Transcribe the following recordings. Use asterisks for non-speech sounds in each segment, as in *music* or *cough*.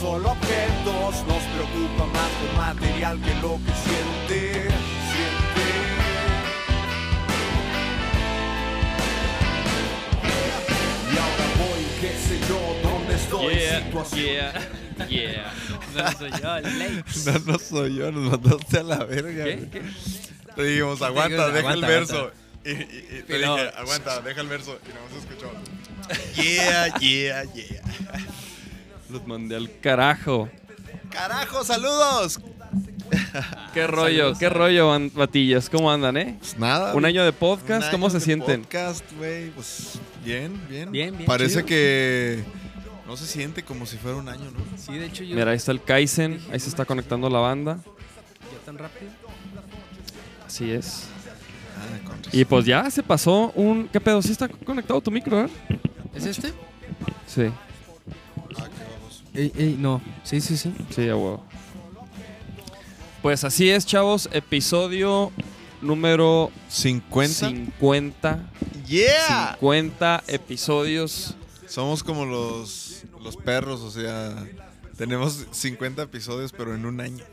solo objetos, nos preocupa más lo material que lo que siente, siente. Y ahora voy, qué sé yo, dónde estoy, Yeah, situación. yeah, yeah. No soy yo, *laughs* Lex. No, no soy yo, nos mandaste a la verga. ¿Qué? güey. ¿Qué? Te dijimos, aguanta, digo, deja aguanta, el verso. Y, y- y te no. dije, aguanta, deja el verso. Y no se escuchó. *laughs* Yeah, yeah, yeah. Los mandé al carajo. ¡Carajo, saludos! *laughs* ¿Qué rollo? ¿Qué rollo, batillas? ¿Cómo andan, eh? Pues nada. Un año de podcast, Un ¿cómo año se de sienten? Podcast, güey, pues bien, bien. Bien, bien, Parece chido. que no se siente como si fuera un año, ¿no? Sí, de hecho yo. Mira, ahí está el Kaizen, ahí se está conectando la banda. ¿Ya tan rápido? Así es. Ah. Y pues ya se pasó un... ¿Qué pedo? ¿Sí está conectado tu micro, eh? ¿Es este? Sí. Ey, ey, no. Sí, sí, sí. sí, a huevo. Pues así es, chavos. Episodio número 50. 50. Yeah. 50 episodios. Somos como los, los perros, o sea, tenemos 50 episodios, pero en un año.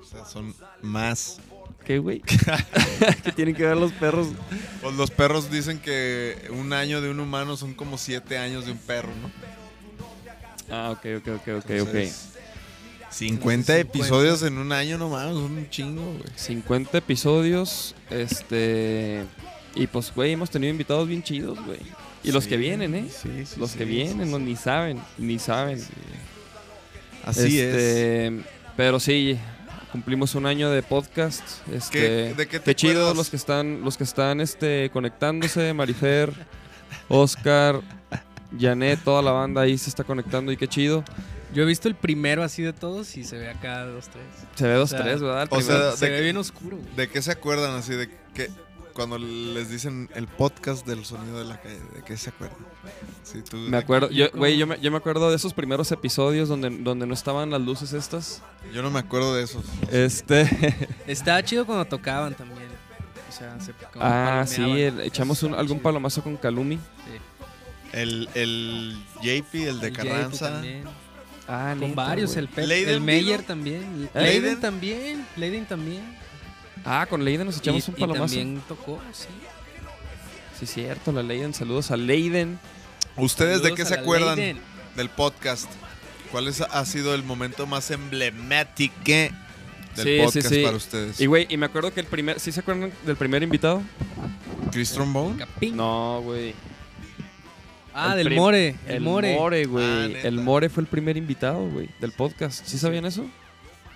O sea, son más. ¿Qué, güey? *laughs* ¿Qué tienen que ver los perros? Pues los perros dicen que un año de un humano son como 7 años de un perro, ¿no? Ah, ok, ok, ok, ok, Entonces, ok. 50 episodios en un año, no mames, son un chingo, güey. 50 episodios, este... Y pues, güey, hemos tenido invitados bien chidos, güey. Y los que vienen, ¿eh? sí, sí, los que vienen, no, ni saben, ni saben. Así es. Este, Pero sí, cumplimos un año de podcast. Este, ¿Qué- de qué te chido acuerdas? los que están, los que están este, conectándose, Marifer, Oscar, Janet, toda la banda ahí se está conectando y qué chido. Yo he visto el primero así de todos y se ve acá dos, tres. Se ve dos, O sea, tres, ¿verdad? O sea, se de ve que- bien oscuro. güey. ¿De qué se acuerdan así? De que cuando les dicen el podcast del sonido de la calle, ¿de qué se acuerdan? Sí, tú, me acuerdo, yo, güey, yo me, yo me acuerdo de esos primeros episodios donde, donde no estaban las luces estas. Yo no me acuerdo de esos. Este, *laughs* Estaba chido cuando tocaban también. O sea, se como ah, sí, echamos un- algún palomazo con Calumi. Sí. El, el JP, el de El Carranza. Ah, Con neta, varios, güey. el, Pep, Leiden el Meyer también. ¿Eh? Leiden Leiden. también. Leiden también. Ah, con Leiden nos echamos y, un y palomazo. también tocó, sí. Sí, cierto, la Leiden. Saludos a Leiden. ¿Ustedes de Saludos qué a se acuerdan Leiden. del podcast? ¿Cuál es- ha sido el momento más emblemático del Sí, sí, podcast sí. para ustedes? Y güey, y me acuerdo que el primer, ¿sí se acuerdan del primer invitado? ¿Chris Trombone? No, güey. Ah, El del More. El, El More. More, güey. Ah, el More fue el primer invitado, güey, del podcast. ¿Sí sabían eso?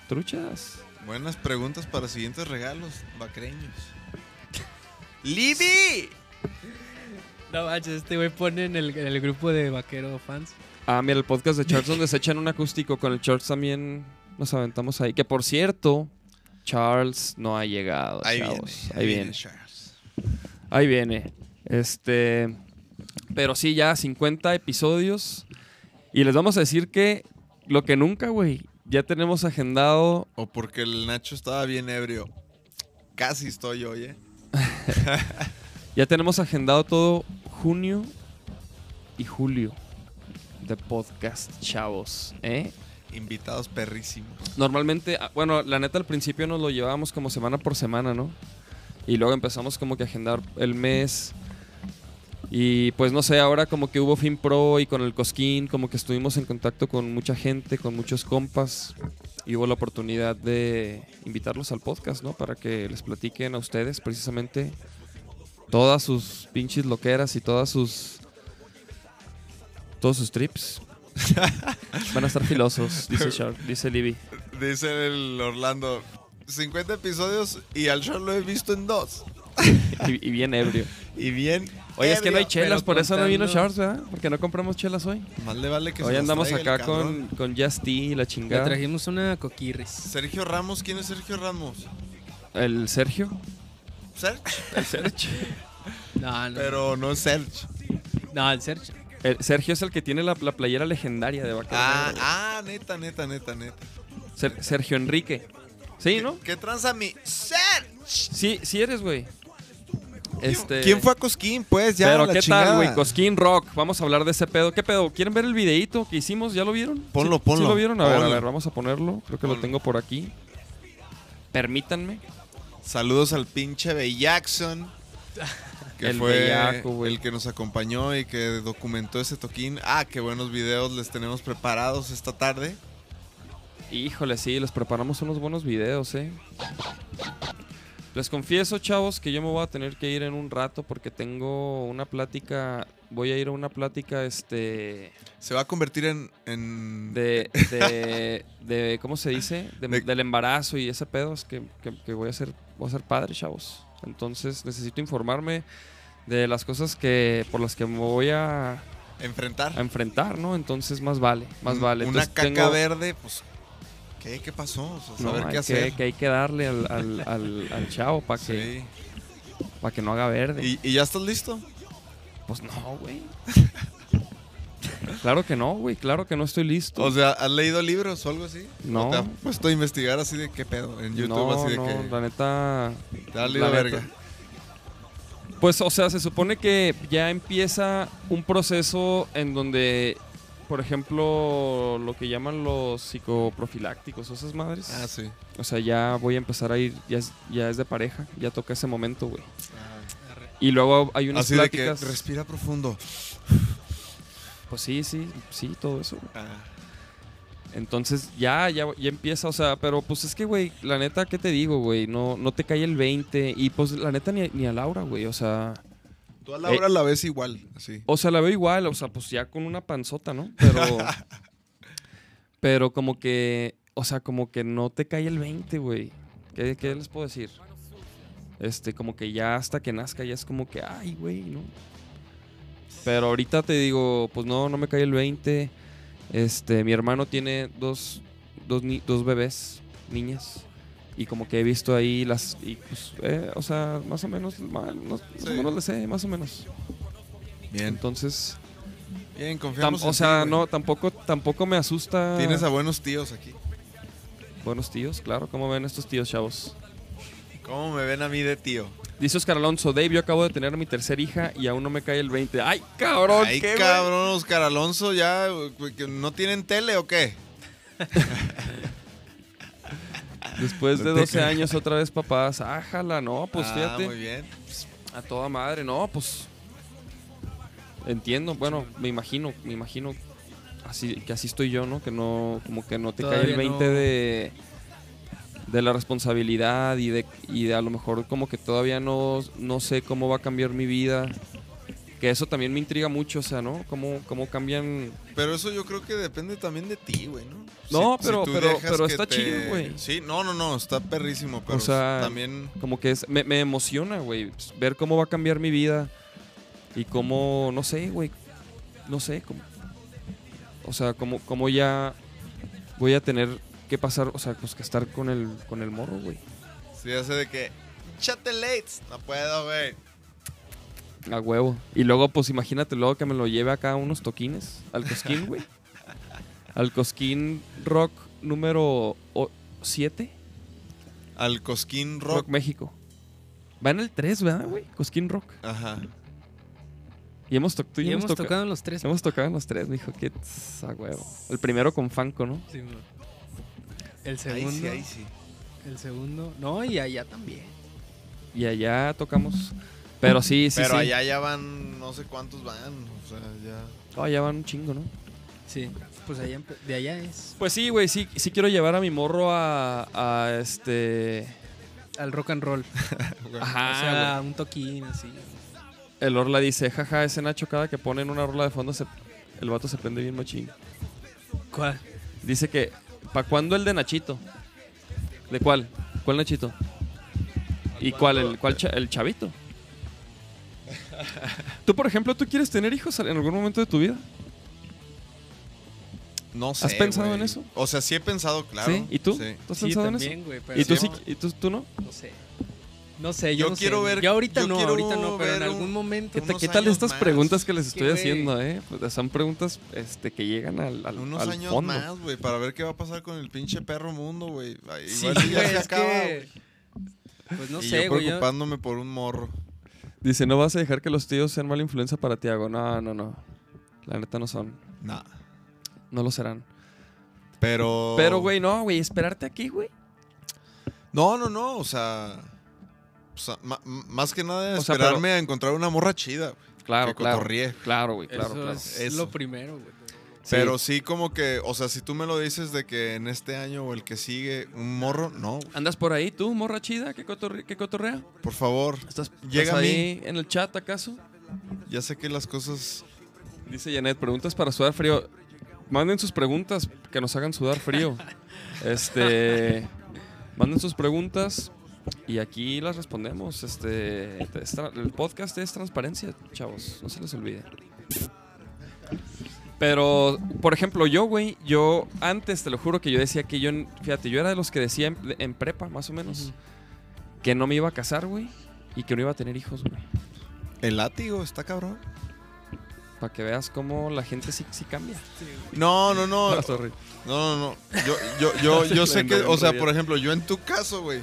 Truchas. Buenas preguntas para siguientes regalos vaquereños. ¡Libby! No manches, este güey pone en el, en el grupo de vaquero fans. Ah, mira, el podcast de Charles donde se echan un acústico. Con el Charles también nos aventamos ahí. Que por cierto, Charles no ha llegado. Ahí chavos. viene. Ahí viene. Charles. Ahí viene. Este. Pero sí, ya 50 episodios. Y les vamos a decir que lo que nunca, güey. Ya tenemos agendado. O porque el Nacho estaba bien ebrio. Casi estoy hoy, ¿eh? *laughs* Ya tenemos agendado todo junio y julio de podcast, chavos. ¿eh? Invitados perrísimos. Normalmente, ah, bueno, la neta al principio nos lo llevábamos como semana por semana, ¿no? Y luego empezamos como que a agendar el mes. Y pues no sé, ahora como que hubo Fin Pro y con el Cosquín, como que estuvimos en contacto con mucha gente, con muchos compas. Y hubo la oportunidad de invitarlos al podcast, ¿no? Para que les platiquen a ustedes precisamente todas sus pinches loqueras y todas sus. Todos sus trips. *laughs* Van a estar filosos, dice *laughs* Shark, dice Libby. Dice el Orlando. 50 episodios y al show lo he visto en dos. *laughs* y, y bien ebrio. Y bien. Oye, es que no hay chelas, por eso no vino Charles, ¿verdad? Porque no compramos chelas hoy. Más le vale que se Hoy andamos acá con, con Just Tea y la Le chingada. trajimos una coquirris. Sergio Ramos, ¿quién es Sergio Ramos? El Sergio. Serge. El Sergio. *laughs* No, no. Pero no es Serge. No, el Sergio. El Sergio es el que tiene la, la playera legendaria de Vaquero Ah, ah, neta, neta, neta, neta. Ser- Sergio Enrique. Sí, ¿no? ¿Qué tranza mi Serge? Sí, sí eres, güey. Este... ¿Quién fue a Cosquín? Pues ya. Pero la qué chingada. tal, güey, Cosquín Rock. Vamos a hablar de ese pedo. ¿Qué pedo? ¿Quieren ver el videíto que hicimos? ¿Ya lo vieron? Ponlo, ¿Sí- ponlo. ¿Sí lo vieron? A ver, a ver, vamos a ponerlo. Creo que lo tengo por aquí. Permítanme. Saludos al pinche Bellaxon. *laughs* Que El fue bellaco, el que nos acompañó y que documentó ese toquín. Ah, qué buenos videos les tenemos preparados esta tarde. Híjole, sí, les preparamos unos buenos videos, eh. Les confieso, chavos, que yo me voy a tener que ir en un rato porque tengo una plática. Voy a ir a una plática, este. Se va a convertir en. en- De. de, *laughs* de- ¿Cómo se dice? De- De- del embarazo y ese pedo. Es que, que- que voy a ser. Voy a ser padre, chavos. Entonces necesito informarme de las cosas que. por las que me voy a, enfrentar. a enfrentar, ¿no? Entonces más vale. Más vale. Una caca tengo- verde, pues. ¿Qué? ¿Qué pasó? O sea, No, saber hay qué que, hacer. que hay que darle al, al, *laughs* al- al chavo para que, Sí. pa' que no haga verde. ¿Y, y ya estás listo? Pues no, güey. claro que no, güey. Claro que no estoy listo. O sea, ¿has leído libros o algo así? No. ¿O ¿Te has puesto a investigar así de qué pedo? En YouTube, no, así de no, que. la neta. Te has leído la verga. neta. Pues, o sea, se supone que ya empieza un proceso en donde, por ejemplo, lo que llaman los psicoprofilácticos, o esas madres. Ah, sí. O sea, ya voy a empezar a ir, ya es, ya es de pareja, ya toca ese momento, güey. Y luego hay unas Así de que pláticas. respira profundo. Pues sí, sí, sí, todo eso. güey. Ah. Entonces ya, ya, ya empieza, o sea, pero pues es que, güey, la neta, ¿qué te digo, güey? No, no te cae el 20 y pues la neta ni, ni a Laura, güey, o sea... Tú a Laura la ves igual, así. O sea, la veo igual, o sea, pues ya con una panzota, ¿no? Pero... *laughs* pero como que, o sea, como que no te cae el 20, güey. ¿Qué, ¿Qué les puedo decir? Este, como que ya hasta que nazca ya es como que, ay, güey, ¿no? Pero ahorita te digo, pues no, no me cae el 20. Este, mi hermano tiene dos, dos, dos bebés, niñas. Y como que he visto ahí las. Y pues, eh, o sea, más o menos, más Sí. o menos le sé, más o menos. Bien. Entonces, Bien, tam- confiamos en o sea, no, tampoco, tampoco me asusta. Tienes a buenos tíos aquí. Buenos tíos, claro. ¿Cómo ven estos tíos, chavos? ¿Cómo me ven a mí de tío? Dice Oscar Alonso, Dave, yo acabo de tener a mi tercera hija y aún no me cae el 20. ¡Ay, cabrón! Ay, cabrón, Oscar Alonso, ya, ¿no tienen tele o qué? *laughs* Después de No te 12 creo. años otra vez papás. Ájala, no, pues Ah, fíjate. muy bien. A toda madre, no, pues. Entiendo, bueno, me imagino, me imagino así, que así estoy yo, ¿no? Que no, como que no te cae el Todavía 20 no. de, de la responsabilidad y de, y de a lo mejor como que todavía no, no sé cómo va a cambiar mi vida. Que eso también me intriga mucho, o sea, ¿no? Cómo, cómo cambian Pero eso yo creo que depende también de ti, güey, ¿no? No, Si- pero- si pero- pero está chido, güey. Sí, no, no, no, está perrísimo, pero sea, también... como que es, me, me emociona, güey, ver cómo va a cambiar mi vida y cómo, no sé, güey, no sé, cómo, o sea, cómo, cómo ya voy a tener que pasar, o sea, pues que estar con el, con el morro, güey, Sí, hace de que... Chate lates. No puedo, güey. a huevo. Y luego, pues imagínate luego que me lo lleve acá a unos toquines, al cosquín, güey, *laughs* al cosquín rock número 7, Al Cosquín rock. Rock. México. Va en el 3, ¿verdad, güey? Cosquín Rock. Ajá. Y hemos, to- y Y hemos toca- tocado en los tres. Hemos tocado en los tres, me dijo que tss, a huevo. El primero con Fanco, ¿no? Sí, el Ahí segundo. sí, ahí sí. El segundo. No, y allá también. Y allá tocamos. Pero sí, sí, Pero sí. allá ya van, no sé cuántos van, o sea, ya... Oh, ya van un chingo, ¿no? Sí. Pues allá, de allá es. Pues sí, güey, sí, sí quiero llevar a mi morro a, a este... Al rock and roll. *laughs* Ajá. O sea, un toquín así. El Orla dice, jaja, ese Nacho cada que ponen una rola de fondo se- el vato se prende bien machín. ¿Cuál? Dice que, ¿pa' cuándo el de Nachito? ¿De cuál? ¿Cuál Nachito? ¿Y cuál? ¿El, cuál cha- el chavito? *laughs* Tú, por ejemplo, ¿tú quieres tener hijos en algún momento de tu vida? No sé. ¿Has pensado en eso? O sea, sí he pensado, claro. ¿Sí? ¿Y tú? Sí. ¿Tú has Sí, pensado en eso? también, güey. pero ¿Y tú sí? ¿Y tú, tú no? No sé. No sé, yo, Yo no quiero ver- Yo ahorita yo no, quiero ahorita no, pero en algún momento. ¿Qué, qué tal estas más. preguntas que les estoy haciendo, eh? Pues son preguntas este, que llegan al, al, Unos al años fondo. más, güey, para ver qué va a pasar con el pinche perro mundo, güey. Sí, Igual ya se acaba. que-. Pues no y sé, güey. yo- preocupándome por un morro. Dice, no vas a dejar que los tíos sean mala influencia para Tiago. No, no, no. La neta no son. Nah. No lo serán. Pero. Pero, güey, no, güey. Esperarte aquí, güey. No, no, no. O sea. o sea, más que nada O sea, esperarme a encontrar una morra chida, güey. Claro, que claro. cotorríe. Claro, güey, claro, eso claro. es Eso. lo primero, güey. Sí. Pero sí, como que, o sea, si tú me lo dices de que en este año o el que sigue, un morro, no, güey. ¿Andas por ahí tú, morra chida? ¿Qué, cotorre- qué cotorrea? Por favor, ¿Estás, Llega estás a mí. ahí en el chat acaso? ya sé que las cosas. Dice Janet, preguntas para sudar frío. Manden sus preguntas que nos hagan sudar frío. *laughs* Este. Manden sus preguntas y aquí las respondemos. Este. el podcast es transparencia, chavos. No se les olvide. Pero, por ejemplo, yo, güey, yo antes te lo juro que yo decía que yo, fíjate, yo era de los que decía en, en prepa, más o menos, que no me iba a casar, güey, y que no iba a tener hijos, güey. El látigo está cabrón. Para que veas cómo la gente sí, sí cambia. No, no, no. *laughs* Ah, sorry. No, no, no. Yo, yo, yo, *laughs* yo sé que, o sea, por ejemplo, yo en tu caso, güey.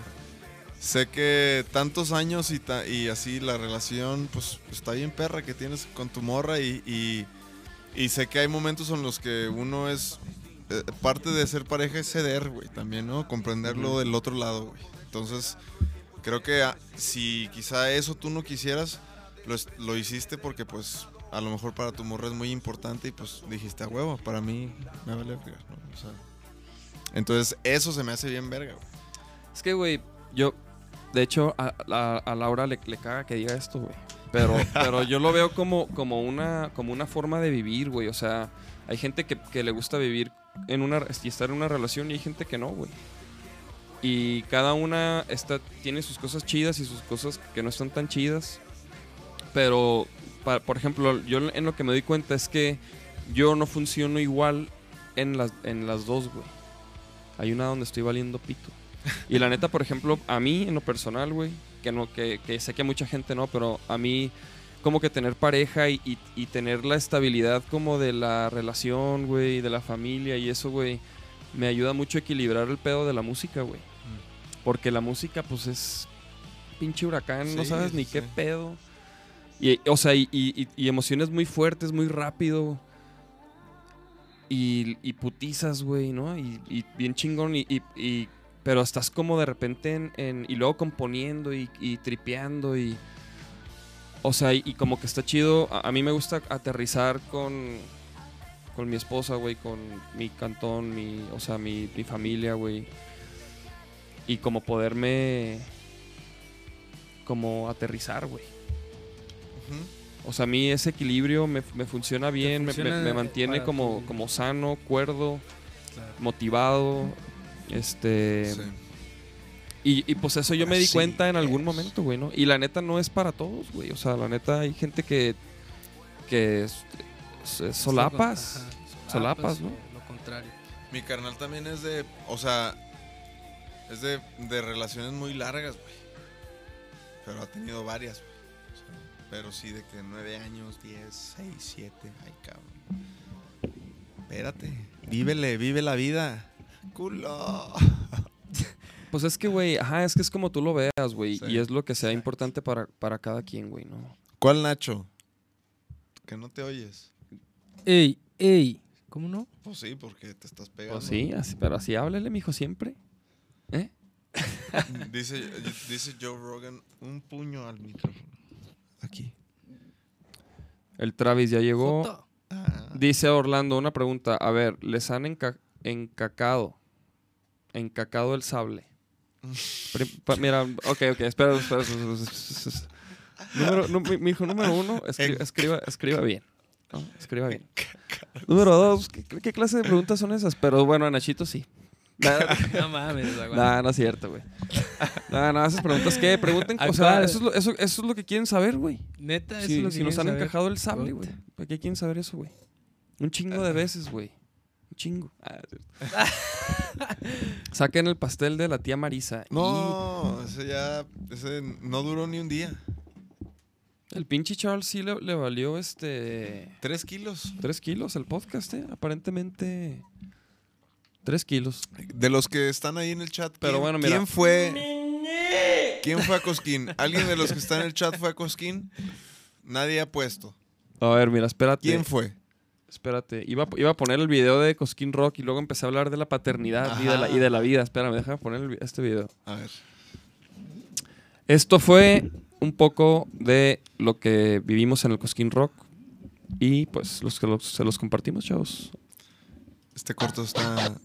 Sé que tantos años y, ta- y así la relación, pues está bien perra que tienes con tu morra y, y, y sé que hay momentos en los que uno es, eh, parte de ser pareja es ceder, güey, también, ¿no? Comprenderlo del otro lado, güey. Entonces, creo que ah, si quizá eso tú no quisieras, lo, lo hiciste porque pues a lo mejor para tu morra es muy importante y pues dijiste a huevo, para mí me vale verga, ¿no? O sea, entonces eso se me hace bien verga, güey. Es que, güey, yo, de hecho, a, a- a Laura le, le caga que diga esto, güey. Pero, *laughs* pero yo lo veo como, como, una, como una forma de vivir, güey. O sea, hay gente que, que le gusta vivir en una, y estar en una relación y hay gente que no, güey. Y cada una está, tiene sus cosas chidas y sus cosas que no están tan chidas. Pero, por ejemplo, yo en lo que me doy cuenta es que yo no funciono igual en las, en las dos, güey. Hay una donde estoy valiendo pito. Y la neta, por ejemplo, a mí en lo personal, güey, que no, que, que sé que a mucha gente no, pero a mí como que tener pareja y, y- y tener la estabilidad como de la relación, güey, de la familia y eso, güey, me ayuda mucho a equilibrar el pedo de la música, güey. Porque la música, pues es pinche huracán, no sabes ni sí. qué pedo. Y, o sea, y, emociones muy fuertes, muy rápido. Y, putizas, güey, ¿no? Y, bien chingón. Y, pero estás como de repente en, Y luego componiendo y, tripeando y... O sea, y, y como que está chido. A, a mí me gusta aterrizar con... Con mi esposa, güey, con mi cantón, mi... O sea, mi, mi familia, güey. Y como poderme... Como aterrizar, güey. O sea, a mí ese equilibrio me, me funciona bien, me- me- funciona me, mantiene como, tu- como sano, cuerdo, Claro. motivado. Este. Sí. Y, y pues eso yo me di Así cuenta en algún es. momento, güey, ¿no? Y la neta no es para todos, güey. O sea, la neta hay gente que. que es- es- es solapas. Ajá, Solapas, ¿no? Lo contrario. Mi carnal también es de, o sea, es de, de relaciones muy largas, güey. Pero ha tenido varias, güey. Pero sí de que nueve años, diez, seis, siete. Ay, cabrón. Espérate. Vívele, vive la vida. Culo. *laughs* Pues es que, güey, ajá, es que es como tú lo veas, güey. Sí, y es lo que sea importante para, para cada quien, güey, ¿no? ¿Cuál Nacho? Que no te oyes. Ey, ey. ¿Cómo no? Pues sí, porque te estás pegando. Pues sí, así, pero así háblele, mijo, siempre. ¿Eh? Dice, dice Joe Rogan, un puño al micrófono. Aquí. El Travis ya llegó. Ah, Dice Orlando una pregunta. A ver, ¿les han enca- encacado? Encacado el sable. *laughs* Mira, ok, ok, espera, espera. espera, espera, espera. Número, nu- mi, mi hijo número uno, escri- escriba, escriba bien. ¿no? Escriba bien. Número dos, ¿qué, qué clase de preguntas son esas? Pero bueno, a Nachito sí. *laughs* No mames, aguanta. Nah, no es cierto, güey. Nah, no, esas preguntas, ¿qué? Pregunten, o ¿A sea, eso es, lo, eso, eso es lo que quieren saber, güey. Neta, eso Si, es lo que si nos han saber. encajado el sable, güey. ¿Para qué quieren saber eso, güey? Un chingo de veces, güey. Un chingo. Ah, es cierto. *laughs* Saquen el pastel de la tía Marisa. No, ese ya. Ese no duró ni un día. El pinche Charles sí le, le valió este. Tres kilos. Tres kilos el podcast, ¿eh? Aparentemente. Tres kilos. De los que están ahí en el chat, Pero ¿quién, bueno, mira. ¿quién fue? ¿Quién fue a Cosquín? ¿Alguien de los que está en el chat fue a Cosquín? Nadie ha puesto. A ver, mira, espérate. ¿Quién fue? Espérate. Iba, iba a poner el video de Cosquín Rock y luego empecé a hablar de la paternidad y de la, y de la vida. Espérame, déjame poner el este video. A ver. Esto fue un poco de lo que vivimos en el Cosquín Rock. Y pues los que los- se los compartimos, chavos. Este corto está.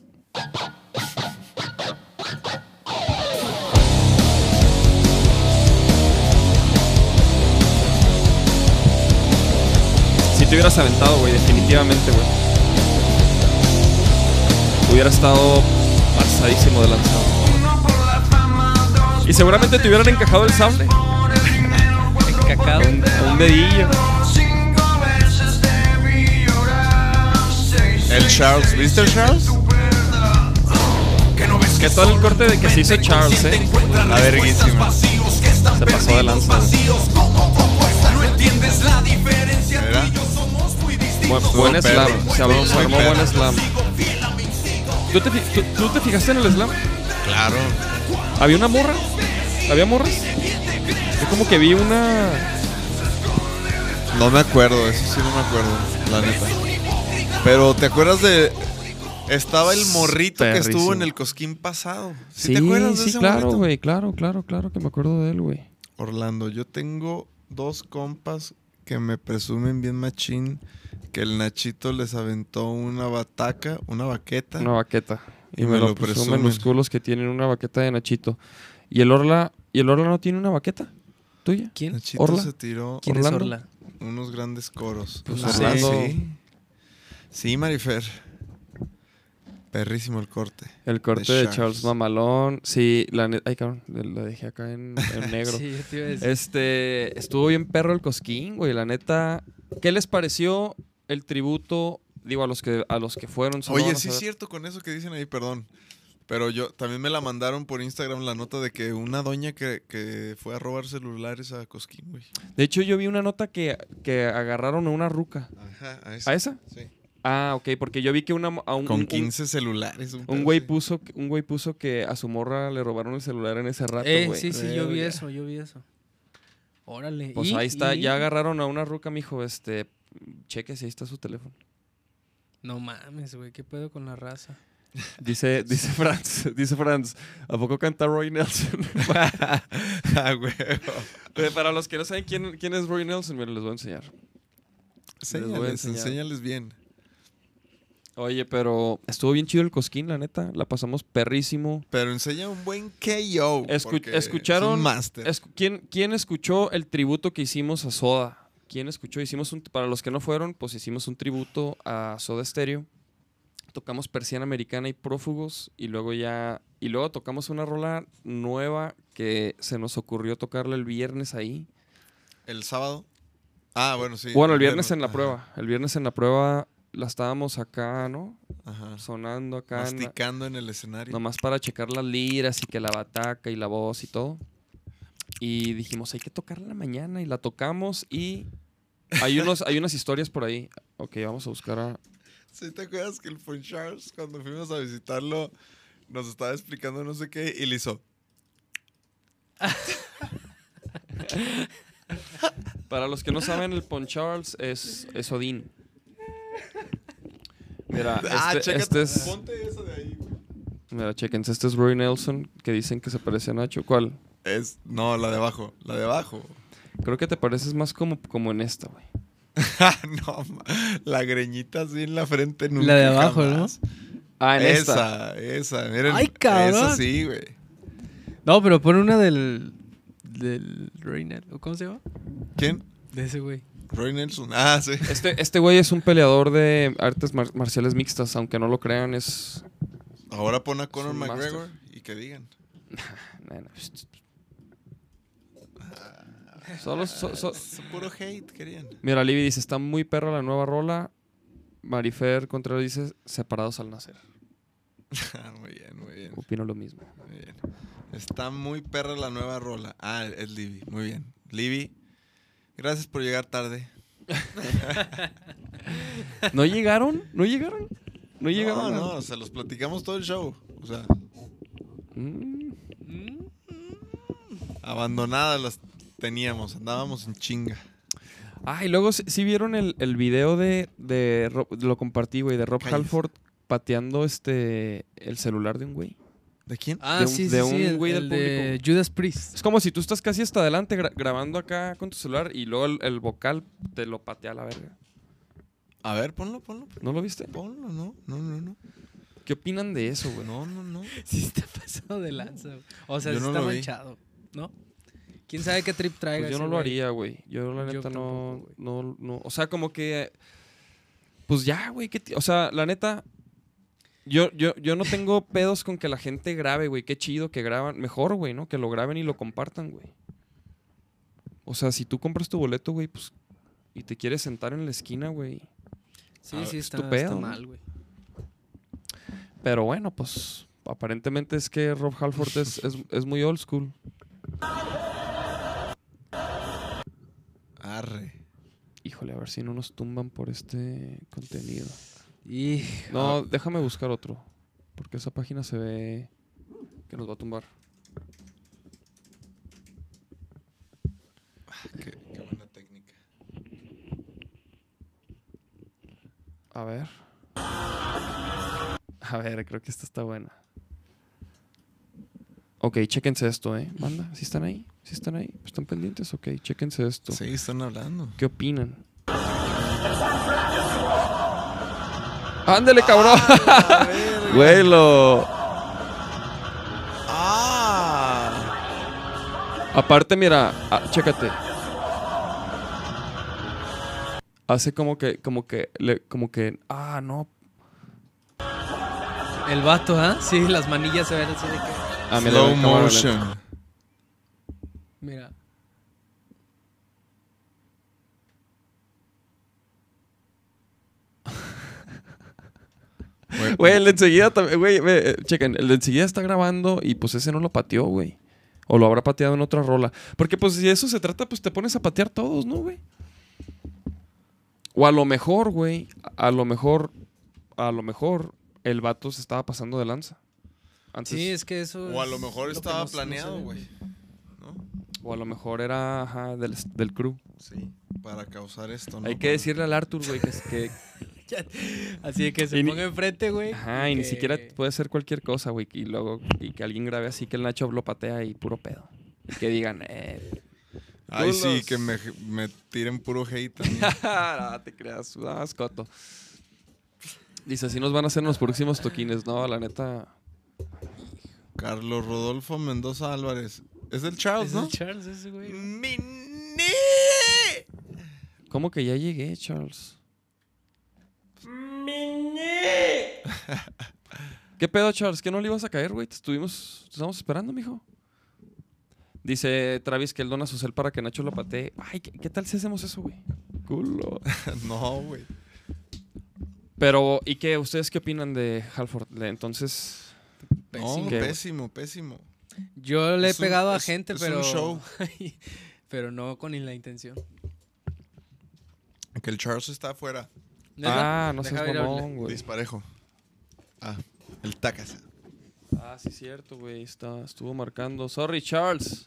Si te hubieras aventado, güey, definitivamente, güey. Hubiera estado pasadísimo de lanzado. Y seguramente te hubieran encajado el sable. Encacado. Un, un dedillo. El Charles. ¿Viste el Charles? Que todo el corte de que se hizo Charles, eh. La verguísima. Se pasó de lanza. Buen slam. Se armó, se armó buen slam. ¿Tú te, tú- tú te fijaste en el slam? Claro. ¿Había una morra? ¿Había morras? Yo como que vi una... No me acuerdo, eso sí no me acuerdo, la neta. Pero ¿te acuerdas de estaba el morrito que estuvo en el Cosquín pasado? ¿Sí, Sí, te acuerdas de sí, ese claro, güey, claro, claro, claro que me acuerdo de él, güey. Orlando, yo tengo dos compas que me presumen bien machín que el Nachito les aventó una bataca, una baqueta. Una baqueta. Y, Y me, me lo lo presumen presumen. los culos que tienen una baqueta de Nachito. ¿Y el Orla, ¿y el Orla no tiene una baqueta? ¿Tuya? ¿Quién? Nachito Orla. se tiró ¿Quién Orlando. es Orla? unos grandes coros. Pues Pues Orlando- Sí. Sí, Marifer. Perrísimo el corte. El corte De de, Charles. Mamalón. Sí, la neta. Ay, cabrón, lo dejé acá en, en *laughs* negro. Sí, te iba a decir. Este, estuvo bien perro el cosquín, güey, la neta. ¿Qué les pareció el tributo? Digo, a los que, a los que fueron. Oye, sí es cierto con eso que dicen ahí, perdón. Pero yo también me la mandaron por Instagram la nota de que una doña que, que fue a robar celulares a Cosquín, güey. De hecho, yo vi una nota que, que agarraron a una ruca. Ajá, a esa. ¿A esa? Sí. Ah, ok, porque yo vi que una, a un, Con un- 15 celulares. un güey puso, un güey puso que a su morra le robaron el celular en ese rato, Eh, güey. sí, sí, yo vi eso, yo vi eso. Órale. Pues ¿y? ahí está, ¿y? ya agarraron a una ruca, mijo, este, cheque si ahí está su teléfono. No mames, güey, ¿qué pedo con la raza? Dice, *laughs* dice Franz, dice Franz, ¿a poco canta Roy Nelson? *laughs* ah, güey. Para los que no saben quién, quién es Roy Nelson, miren, les voy a enseñar. voy a Enséñales, enseñar. enséñales bien. Oye, pero estuvo bien chido el cosquín, la neta. La pasamos perrísimo. Pero enseña un buen KO. Escu- escucharon- Es un ¿quién, ¿Quién escuchó el tributo que hicimos a Soda? ¿Quién escuchó? Hicimos un, para los que no fueron, pues hicimos un tributo a Soda Stereo. Tocamos Persiana Americana y Prófugos. Y luego ya. Y luego tocamos una rola nueva que se nos ocurrió tocarla el viernes ahí. ¿El sábado? Ah, bueno, sí. bueno, el viernes en la Ajá, prueba. El viernes en la prueba la estábamos acá, ¿no? Ajá. Sonando acá. Masticando en el escenario. Nomás para checar las liras y que la bataca y la voz y todo. Y dijimos, hay que tocarla mañana y la tocamos y hay, *laughs* unos, hay unas historias por ahí. Ok, vamos a buscar a... ¿Sí te acuerdas que el Charles, cuando fuimos a visitarlo, nos estaba explicando no sé qué y le hizo? *laughs* Para los que no saben, el Pon Charles es, es Odín. Mira, ah, este, este es... Ponte eso de ahí, güey. Mira, chequense, este es Roy Nelson, que dicen que se parece a Nacho. ¿Cuál? Es, no, la de abajo, la de abajo. Creo que te pareces más como, como en esta, güey. *laughs* no, la greñita así en la frente nunca La de abajo, jamás. Ah, en esta. esa, esa, miren. Ay, cabrón. Esa sí, güey. No, pero pon una del. Del Reynel. ¿o ¿Cómo se llama? ¿Quién? De ese güey. Roy Nelson. Ah, sí. Este, este güey es un peleador de artes mar- marciales mixtas, aunque no lo crean, es, Ahora pon a Conor master. McGregor y que digan. *laughs* Nah, nah. Solo, so- so- Es puro hate, querían. Mira, Libby dice, está muy perra la nueva rola. Marifer Contreras dice, separados al nacer. *laughs* muy bien, muy bien, Opino lo mismo. muy bien. Está muy perra la nueva rola. Ah, es Libby, muy bien. Libby, gracias por llegar tarde. *laughs* ¿No llegaron? ¿No llegaron? ¿No No, llegaron? a- no, se los platicamos todo el show. O sea, Mm, abandonadas las teníamos, andábamos en chinga. Ah, y luego si vieron el, el video de, de Rob- lo compartí, güey, de Rob. Halford pateando este el celular de un güey. ¿De quién? Ah, de un- sí, sí, de sí. un el, güey el del de Judas Priest. Es como si tú estás casi hasta adelante gra- grabando acá con tu celular y luego el, el vocal te lo patea a la verga. A ver, ponlo, ponlo. ¿No lo viste? Ponlo, no, no, no, no. ¿Qué opinan de eso, güey? No, no, no. *laughs* Sí está pasado de lanza. güey. O sea, Yo sí no está vi. manchado, ¿no? ¿Quién sabe qué trip traiga Pues yo no ese lo haría, güey. Yo la Yo neta no, tampoco, no, no. O sea, como que. Pues ya, güey. ¿qué ti- O sea, la neta. Yo, yo, yo no tengo pedos con que la gente grabe, güey. Qué chido que graban. Mejor, güey, ¿no? Que lo graben y lo compartan, güey. O sea, si tú compras tu boleto, güey, pues. Y te quieres sentar en la esquina, güey. Sí, Ah, sí, es está, tu está mal, güey. Pero bueno, pues. Aparentemente es que Rob Halford es, es, es muy old school. Arre. Híjole, a ver si no nos tumban por este contenido. Y No, déjame buscar otro. Porque esa página se ve que nos va a tumbar. Qué, qué buena técnica. A ver. A ver, creo que esta está buena. Ok, chéquense esto, ¿eh? Manda, ¿sí están ahí? ¿Sí están ahí? ¿Están pendientes? Ok, chéquense esto. Sí, están hablando. ¿Qué opinan? ¡Ándale, cabrón! Güey, lo... ¡Ah! Aparte, mira, ah, chécate. Hace como que, como que, le- como que, ah, no. el vato, ¿ah? Sí, las manillas se ven así de que... Ah, mira, Slow motion. Mira. Güey, el de enseguida también, güey, ve, eh, chequen, el de enseguida está grabando y pues ese no lo pateó, güey. O lo habrá pateado en otra rola. Porque pues si de eso se trata, pues te pones a patear todos, ¿no, güey? O a lo mejor, güey, a lo mejor, a lo mejor el vato se estaba pasando de lanza. Antes, Sí, es que eso O a lo mejor estaba no planeado, güey. ¿No? O a lo mejor era ajá, del, del crew. Sí, para causar esto, ¿no? Hay que decirle al Arthur, güey, que, que Así de que se Y ni- ponga enfrente, güey. ajá, y ni siquiera puede ser cualquier cosa, güey. Y luego, y que alguien grabe así que el Nacho lo patea y puro pedo. Y que digan, eh. Ay, sí, que me, me tiren puro hate también. *laughs* no te creas, ah, escoto. Dice, así nos van a hacer en los próximos toquines. No, la neta. Carlos Rodolfo Mendoza Álvarez. Es del Charles, Es ¿no? el Charles ese, güey. ¿no? ¡Mini! ¿Cómo que ya llegué, Charles? *laughs* ¿Qué pedo, Charles? ¿Que no le ibas a caer, güey? Te estuvimos. Te estamos esperando, mijo. Dice Travis que él dona su cel para que Nacho lo patee. Ay, ¿qué, qué tal si hacemos eso, güey? Culo. *laughs* No, güey. Pero, ¿y qué? ¿Ustedes qué opinan de Halford? Entonces. No, ¿Qué, güey? pésimo, pésimo. Yo le he un- pegado a es- gente, es un pero. show. *laughs* pero no con la intención. Que el Charles está afuera. Ah, no seas mamón, güey. Disparejo. Ah, el Tacas. Ah, sí, cierto, güey. Está, estuvo marcando. Sorry, Charles.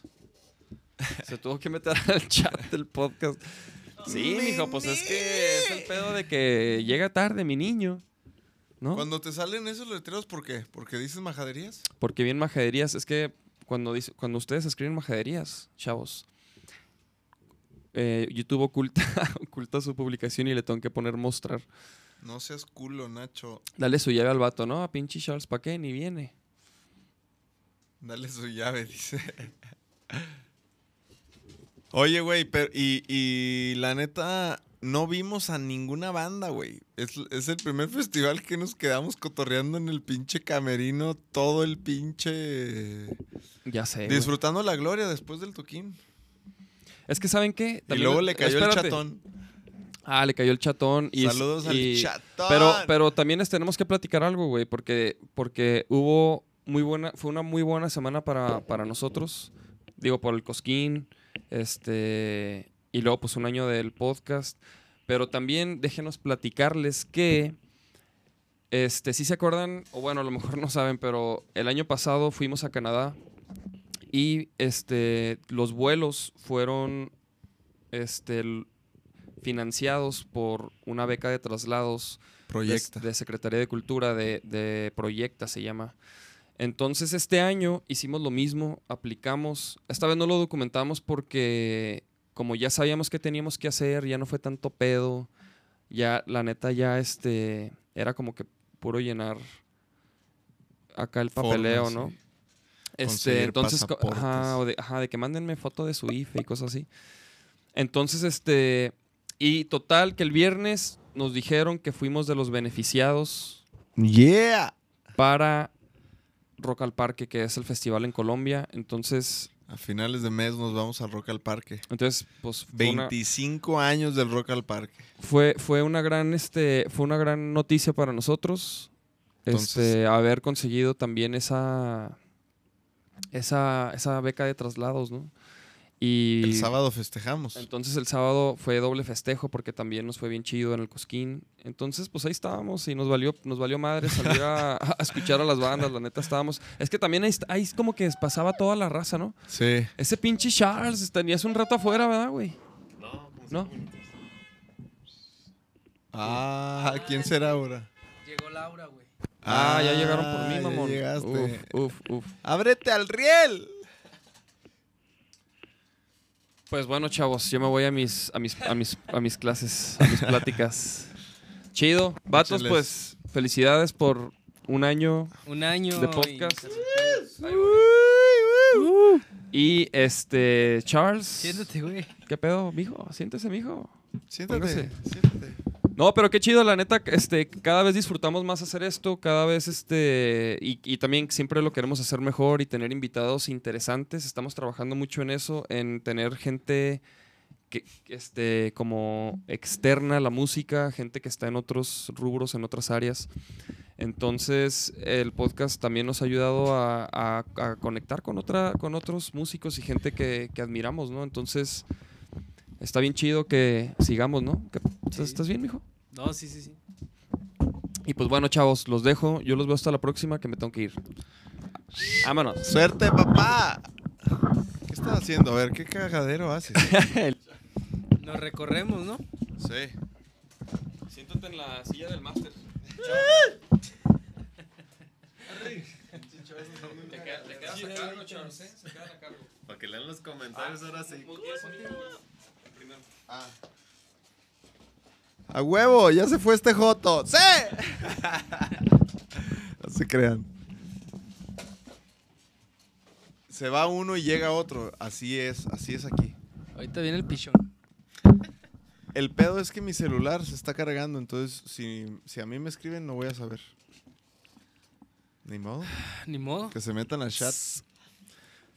Se tuvo que meter *laughs* al chat del podcast. Sí, mijo, pues es que es el pedo de que llega tarde, mi niño. ¿No? Cuando te salen esos letreros, ¿por qué? ¿Porque dices majaderías? Porque bien majaderías. Es que cuando, dice, cuando ustedes escriben majaderías, chavos, eh, YouTube oculta, *laughs* oculta su publicación y le tengo que poner mostrar. No seas culo, Nacho. Dale su llave al vato, ¿no? A pinche Charles, ¿pa' qué? Ni viene. Dale su llave, *laughs* dice. Oye, güey, pero y, y la neta, no vimos a ninguna banda, güey. Es, es el primer festival que nos quedamos cotorreando en el pinche camerino todo el pinche... Ya sé. Disfrutando la gloria después del toquín. Es que, ¿saben qué? Y luego le cayó espérate. el chatón. Ah, le cayó el chatón. Y, Saludos al y- chatón. Pero, pero también les tenemos que platicar algo, güey, porque, porque hubo muy buena, fue una muy buena semana para, para nosotros. Digo, por el Cosquín, este, y luego pues un año del podcast. Pero también déjenos platicarles que, este, si se acuerdan, o bueno, a lo mejor no saben, pero el año pasado fuimos a Canadá y, este, los vuelos fueron, este, financiados por una beca de traslados de, Proyecta. de Secretaría de Cultura, de, de Proyecta se llama. Entonces este año hicimos lo mismo, aplicamos, esta vez no lo documentamos porque como ya sabíamos qué teníamos que hacer, ya no fue tanto pedo, ya la neta ya este era como que puro llenar acá el papeleo. ¿no? Este, entonces, ajá, o de, ajá, de que mándenme foto de su IFE y cosas así. Entonces, este, y total, que el viernes nos dijeron que fuimos de los beneficiados Yeah. para Rock al Parque, que es el festival en Colombia. Entonces, A finales de mes nos vamos al Rock al Parque. entonces pues fue una, 25 años del Rock al Parque. fue, fue una gran, este, fue una gran noticia para nosotros. Entonces- este, haber conseguido también esa, esa, esa beca de traslados, ¿no? Y El sábado festejamos. Entonces el sábado fue doble festejo porque también nos fue bien chido en el Cosquín. Entonces, pues ahí estábamos y nos valió, nos valió madre salir a, *laughs* a escuchar a las bandas, la neta estábamos. Es que también ahí, ahí es como que pasaba toda la raza, ¿no? Sí. Ese pinche Charles tenías un rato afuera, ¿verdad, güey? No. Ah, ¿quién será ahora? Llegó Laura, güey. Ah, ya llegaron por mí, mamón. llegaste. Uf, uf, uf. ¡Ábrete al riel! Pues bueno, chavos, yo me voy a mis, a mis, a mis, a mis clases, a mis pláticas. *laughs* Chido. Vatos, pues, felicidades por un año Un año. de y- podcast. Y este, Charles. Siéntate, güey. ¿Qué pedo, mijo? Siéntese, mijo. Siéntate, Póngase. siéntate. No, pero qué chido, la neta, este, cada vez disfrutamos más hacer esto, cada vez, este, y, también siempre lo queremos hacer mejor y tener invitados interesantes. Estamos trabajando mucho en eso, en tener gente que, este, como externa a la música, gente que está en otros rubros, en otras áreas. Entonces, el podcast también nos ha ayudado a conectar con, otra, con otros músicos y gente que, que admiramos, ¿no? Entonces, está bien chido que sigamos, ¿no? ¿Qué- ¿Estás, Sí. estás bien, mijo? No, sí, sí, sí. Y pues bueno, chavos, los dejo. Yo los veo hasta la próxima que me tengo que ir. Vámonos. ¡Suerte, papá! ¿Qué estás haciendo? A ver, ¿qué cagadero haces? *laughs* Nos recorremos, ¿no? sí. Siéntate en la silla del máster. Te quedas a cargo, Charles, ¿eh? Se quedan a cargo. Para que lean los comentarios ahora sí. ¡A huevo! ¡Ya se fue este Joto! ¡Sí! *laughs* no se crean. Se va uno y llega otro. Así es, así es aquí. Ahorita viene el pichón. El pedo es que mi celular se está cargando, entonces si, si a mí me escriben no voy a saber. Ni modo. Ni modo. Que se metan al chat.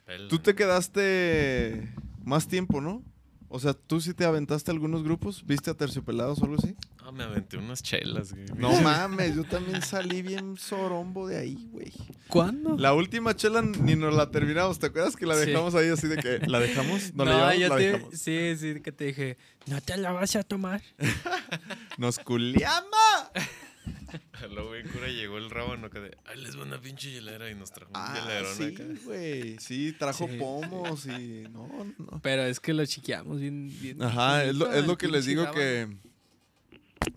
Pela. Tú te quedaste más tiempo, ¿no? O sea, ¿tú sí te aventaste algunos grupos? ¿Viste a Terciopelados o algo así? Ah, me aventé unas chelas, güey. No *laughs* mames, yo también salí bien sorombo de ahí, güey. ¿Cuándo? La última chela ni nos la terminamos, ¿te acuerdas que la Sí. dejamos ahí así de que la dejamos? No, No, la llevamos, ya la te. dejamos. Sí, sí, que te dije. No te la vas a tomar. *laughs* Nos *laughs* culiamos. *laughs* Luego bien cura llegó el rábano que de, ay, les va una pinche hielera y nos trajo un Ah, hielerón sí, acá. güey. Sí, trajo Sí. pomos y no, no. Pero es que lo chiqueamos bien. bien Ajá, es lo, es que les digo rábano. que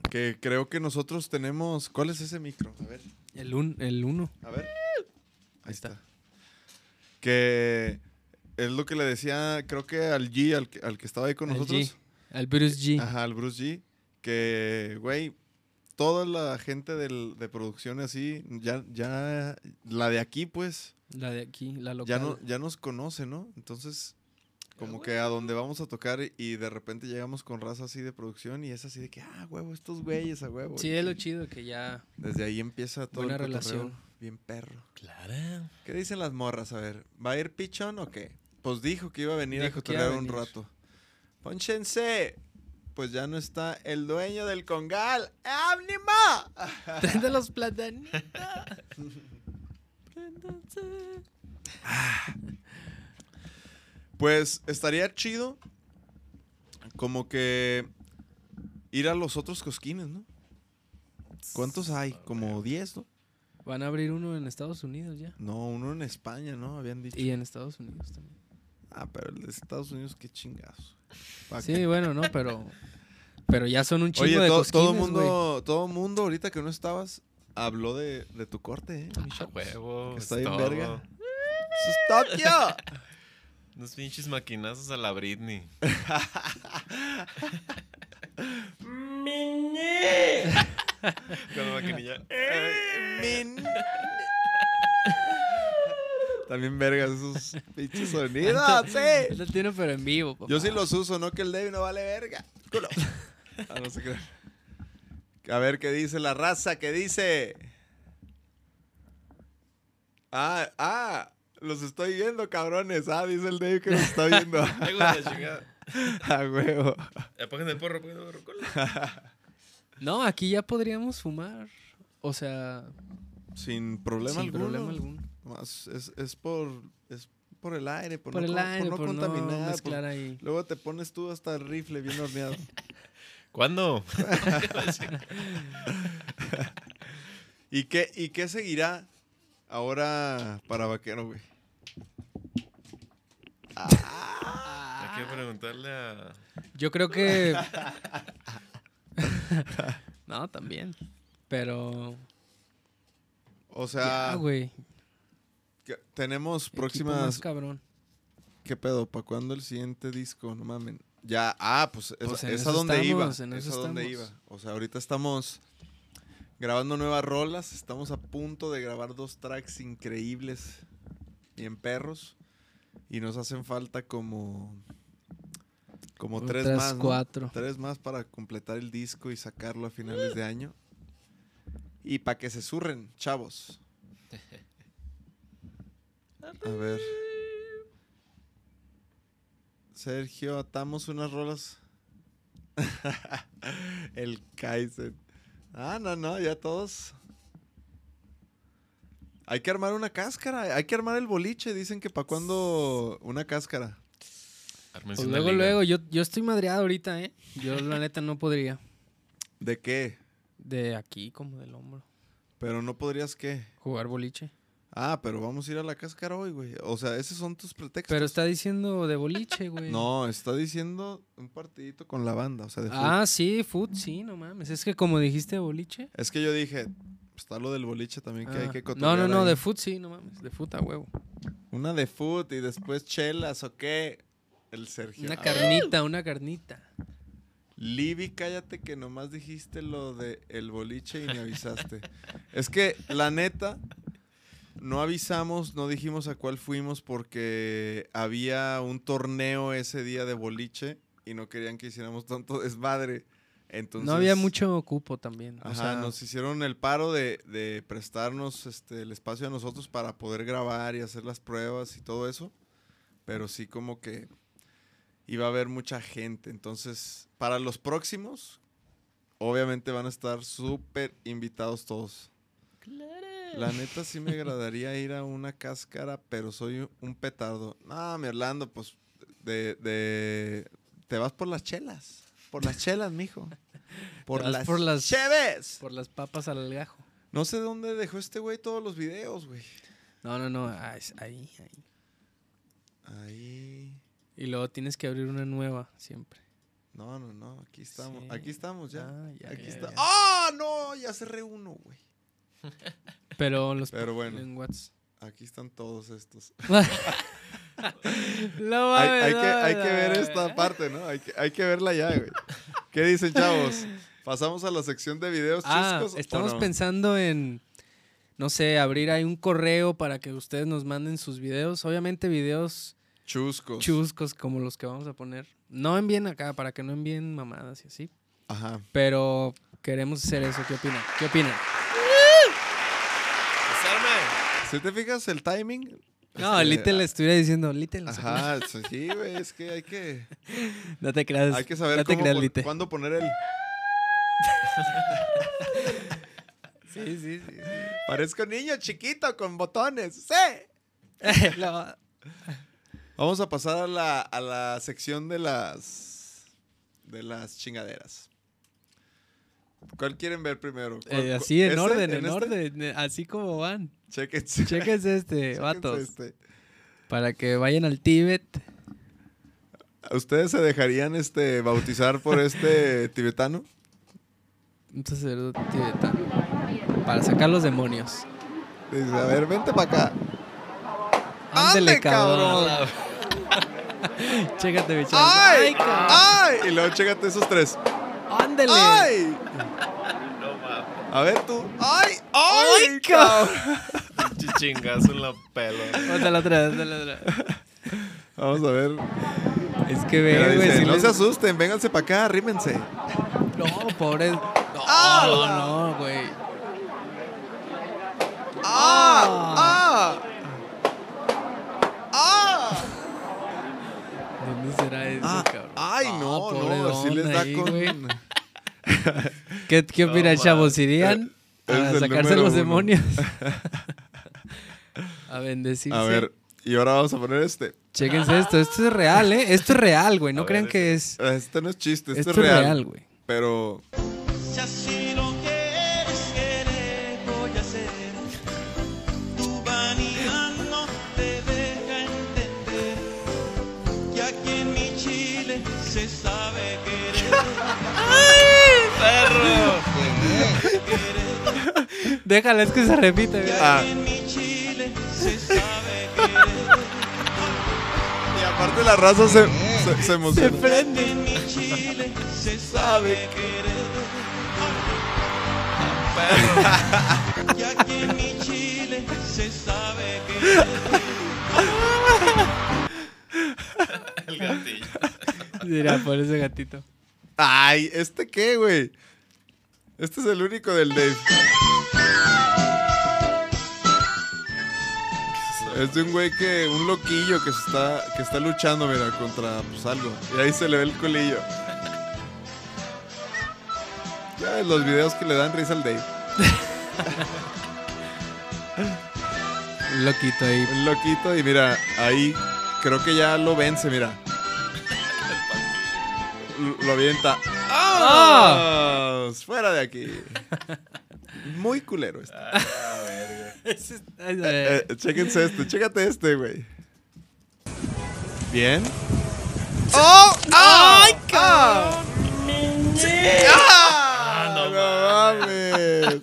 que creo que nosotros tenemos. ¿Cuál es ese micro? A ver. El, un, el uno. A ver. Ahí está. Que es lo que le decía, creo que al G, al que, al que estaba ahí con Al nosotros. G. Al Bruce G. Ajá, al Bruce G. Que, güey, toda la gente del, de producción así, ya, ya, la de aquí, pues, La de aquí, la local. ya, no, ya nos conoce, ¿no? Entonces, Como que a donde vamos a tocar y- de repente llegamos con raza así de producción y es así de que, ah, huevo, estos güeyes a huevo. Sí, es lo chido que ya. Desde ahí empieza todo Buena el relación. bien perro. Claro. ¿Qué dicen las morras? A ver, ¿va a ir Pichón o qué? Pues dijo que iba a venir a Dijo a cotorrear un rato. Pónchense. Pues ya no está el dueño del congal. ¡Ánima! Tráete *laughs* los plátanitos. Pues estaría chido como que ir a los otros cosquines, ¿no? ¿Cuántos hay? Como 10, ¿no? Van a abrir uno en Estados Unidos ya. No, uno en España, ¿no? Habían dicho. Y en Estados Unidos también. Ah, pero el de Estados Unidos, qué chingados. ¿Pa' Sí, qué? bueno, no, pero. *laughs* Pero ya son un chingo Oye, de to- todo mundo, todo mundo, ahorita que no estabas, habló de, de tu corte, ¿eh? mi A chaps? huevo. Está bien todo. verga. ¡Eso es Tokio! *laughs* Unos pinches maquinazos a la Britney. *laughs* Con la maquinilla. Min. También vergas esos *laughs* pinches sonidos, sí. Este tiene, pero en vivo, papá. Yo sí los uso, no que el David no vale verga. Culo. Ah, no se crean. A ver qué dice la raza, qué dice. Ah, ah, los estoy viendo, cabrones. Ah, dice el Dave que los está viendo. *laughs* A *laughs* huevo. Apaguen el porro, el porro. No, aquí ya podríamos fumar. O sea, Sin problema sin alguno. problema alguno. Nomás es, es por es por el aire, por, Por no, el aire, por por no no contaminar. por- mezclar ahí. Luego te pones tú hasta el rifle bien horneado. *laughs* ¿Cuándo? *laughs* ¿Y qué, ¿Y qué seguirá ahora para Vaquero, güey? Hay que preguntarle a. Yo creo que. *laughs* no, también. Pero. O sea, Ya, güey. Tenemos Equipo más próximas... cabrón. ¿Qué pedo? ¿Para cuándo el siguiente disco? No mamen. Ya, ah, pues, es, Pues en es a eso donde iba. estamos, en Es eso a estamos. iba. O sea, ahorita estamos grabando nuevas rolas. Estamos a punto de grabar dos tracks increíbles. Bien perros. Y nos hacen falta como... Como tres Otras más, ¿no? cuatro. Tres más para completar el disco y sacarlo a finales de año. Y para que se surren, chavos. *laughs* A ver. Sergio, atamos unas rolas. *laughs* el Kaizen. Ah, no, no, ya todos. Hay que armar una cáscara. Hay que armar el boliche. Dicen que para cuando una cáscara. Pues una luego, liga. luego, yo, yo estoy madreado ahorita, ¿eh? Yo la *laughs* neta no podría. ¿De qué? De aquí, como del hombro. Pero no podrías qué. Jugar boliche. Ah, pero vamos a ir a la cáscara hoy, güey. O sea, esos son tus pretextos. Pero está diciendo de boliche, güey. No, está diciendo un partidito con la banda, o sea, de Ah, sí, foot, sí, no mames. Es que como dijiste boliche. Es que yo dije, está lo del boliche también que hay Ah. que no, no, no, ahí. de foot sí, no mames. De foot a huevo. Una de foot y después chelas, ¿o qué? El Sergio. Una Ah, carnita, una carnita. Libby, cállate que nomás dijiste lo de el boliche y me avisaste. es que, la neta, no avisamos, no dijimos a cuál fuimos porque había un torneo ese día de boliche y no querían que hiciéramos tanto desmadre. Entonces, no había mucho cupo también. o Ajá, sea, nos hicieron el paro de, de prestarnos este, el espacio a nosotros para poder grabar y hacer las pruebas y todo eso. Pero sí como que iba a haber mucha gente. Entonces, para los próximos, obviamente van a estar súper invitados todos. La neta sí me agradaría ir a una cáscara, pero soy un petardo. No, mi Orlando, pues de, de- te vas por las chelas. Por las chelas, mijo. *laughs* Por las, por las- cheves. por las papas al gajo. No sé dónde dejó este güey todos los videos, güey. No, no, no. ah, Ahí, ahí. Ahí. Y luego tienes que abrir una nueva siempre. No, no, no. Aquí estamos. Sí. Aquí estamos ya. Ah, ya, aquí ya, está. ya. ¡Ah, no! Ya cerré uno, güey. Pero los Pero bueno. en Whats- Aquí están todos estos. *laughs* No hay, que, no, hay que no, ver esta parte, ¿no? Hay que, hay que verla ya, güey. ¿Qué dicen, chavos? ¿Pasamos a la sección de videos Ah, chuscos? o estamos pensando en, no sé, abrir ahí un correo para que ustedes nos manden sus videos. Obviamente videos Chuscos. chuscos como los que vamos a poner. No envíen acá, para que no envíen mamadas y así. Ajá. Pero queremos hacer eso. ¿Qué opinan? ¿Qué opinan? Si te fijas el timing. No, este, Little le estuviera diciendo, Little. no sé. Ajá, sí, güey, es que hay que, *laughs* No te creas. hay que saber no cómo creas, cuándo poner el... *laughs* Sí, sí, sí. Parezco niño chiquito con botones. ¡Sí! *laughs* Vamos a pasar a la, a la sección de las... De las chingaderas. ¿Cuál quieren ver primero? ¿Cuál- eh, así en ese? orden, en, este? orden, eh, así como van. Chéquense. Chéquense este, *laughs* vatos. este. Para que vayan al Tíbet. ¿Ustedes se dejarían este bautizar por este *laughs* tibetano? Un sacerdote tibetano. Para sacar los demonios. Dice, a ver, vente para acá. Ándele, ¡Ande, cabrón. cabrón! *laughs* Chécate, mi. ¡Ay! cabrón. ¡Ay! Y luego chécate esos tres. Ándele. ¡Ay! A ver tú. ¡Ay! ¡Ay! cabrón! Pinche chingazo en la pelo. Otra, la otra, otra, la otra. Vamos a ver. Es que ve, güey. dice, si no les- se asusten, vénganse para acá, arrímense. No, pobre. No, ¡Ah! no, no, güey. ¡Ah! ¡Ah! ¡Ah! ¿Dónde será eso, Ah, cabrón? ¡Ay, no! pobre no, así don les da ahí, con... güey. *laughs* ¿Qué, qué No opinan, chavos? Eh, ¿Irían es a sacarse los demonios? *laughs* a bendecirse. A ver, y ahora vamos a poner este. Chéquense esto. Esto es real, ¿eh? Esto es real, güey. No A crean ver, que es... Este no es chiste, este Esto es real. real, güey. Pero *laughs* Déjala, es que se repite. Ah. Se. Y aparte la raza se, se, se Se emociona. prende. Mi Chile se sabe querer. En mi Chile se sabe querer. El gatillo. Mira, por ese gatito. Ay, ¿este qué, güey? Este es el único del Dave. Es de un güey que, un loquillo que se está, que está luchando, mira, contra pues algo. Y ahí se le ve el culillo. Ya los videos que le dan risa al Dave. Un *laughs* loquito ahí. Un loquito y mira, ahí creo que ya lo vence, mira. Lo avienta. ¡Ah! Fuera de aquí. *laughs* Muy culero este. *laughs* Ay, Eh, eh, chéquense este, chécate este, güey. Bien. ¡Oh! ¡Ay, cabrón! ¡Ah! no mames!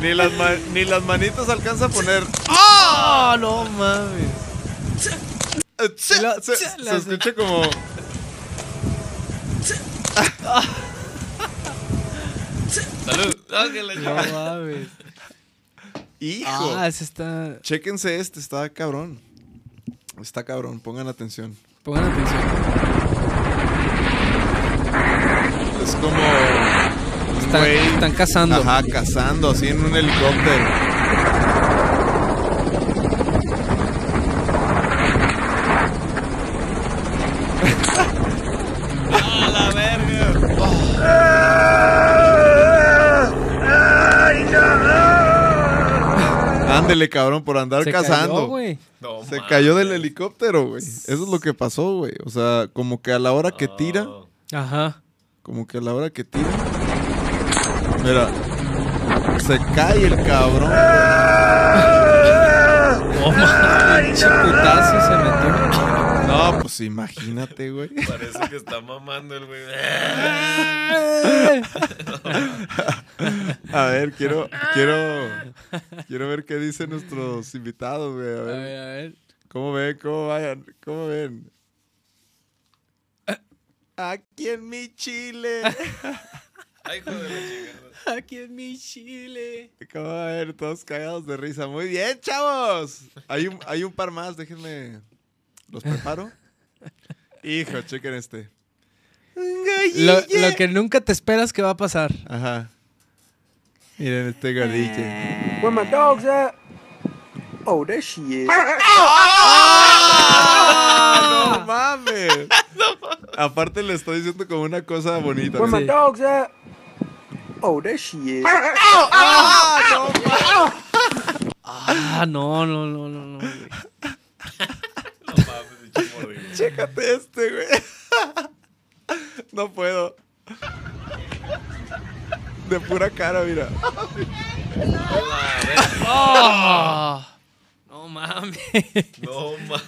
Ni las, ni las manitas alcanza a poner. ¡Ah, no mames! Eh, Se, se- se- escucha como. Salud. No mames. ¡Hijo! Ah, ese está. Chéquense este, está cabrón. Está cabrón, pongan atención. Pongan atención. Es como. un Están, güey- están cazando. Ajá, cazando así en un helicóptero. ¡A la verga! Ándele, cabrón, por andar Se cazando. cayó, güey. No, Se mames. cayó del helicóptero, güey. Eso es lo que pasó, güey. O sea, como que a la hora que tira, Oh. Ajá. como que a la hora que tira. Mira, se cae el cabrón. *laughs* Pinche putazo se metió. No, pues imagínate, güey. Parece que está mamando el güey. *laughs* *laughs* *laughs* A ver, quiero, quiero, quiero ver qué dicen nuestros invitados, güey. A A ver, a ver. ¿cómo ven? ¿Cómo vayan? ¿Cómo ven? *laughs* Aquí en mi Chile. *laughs* Ay. Aquí en mi Chile. ¿Cómo va a ver? Todos cagados de risa. Muy bien, chavos. Hay un, hay un par más, déjenme. Los preparo. Hijo, chequen este. Lo, lo que nunca te esperas que va a pasar. Ajá. Miren este gordillo. Where my dog's at? Oh, there she is. ¡Ah! ¡No mames! *laughs* Aparte le estoy diciendo como una cosa bonita. Where my dog's at? Oh, there she is. Ah, no, no, no, no, no. No mames, pinche mordido. Chécate este, güey. *laughs* No puedo. De pura cara, mira. Ah, no mames. No mames.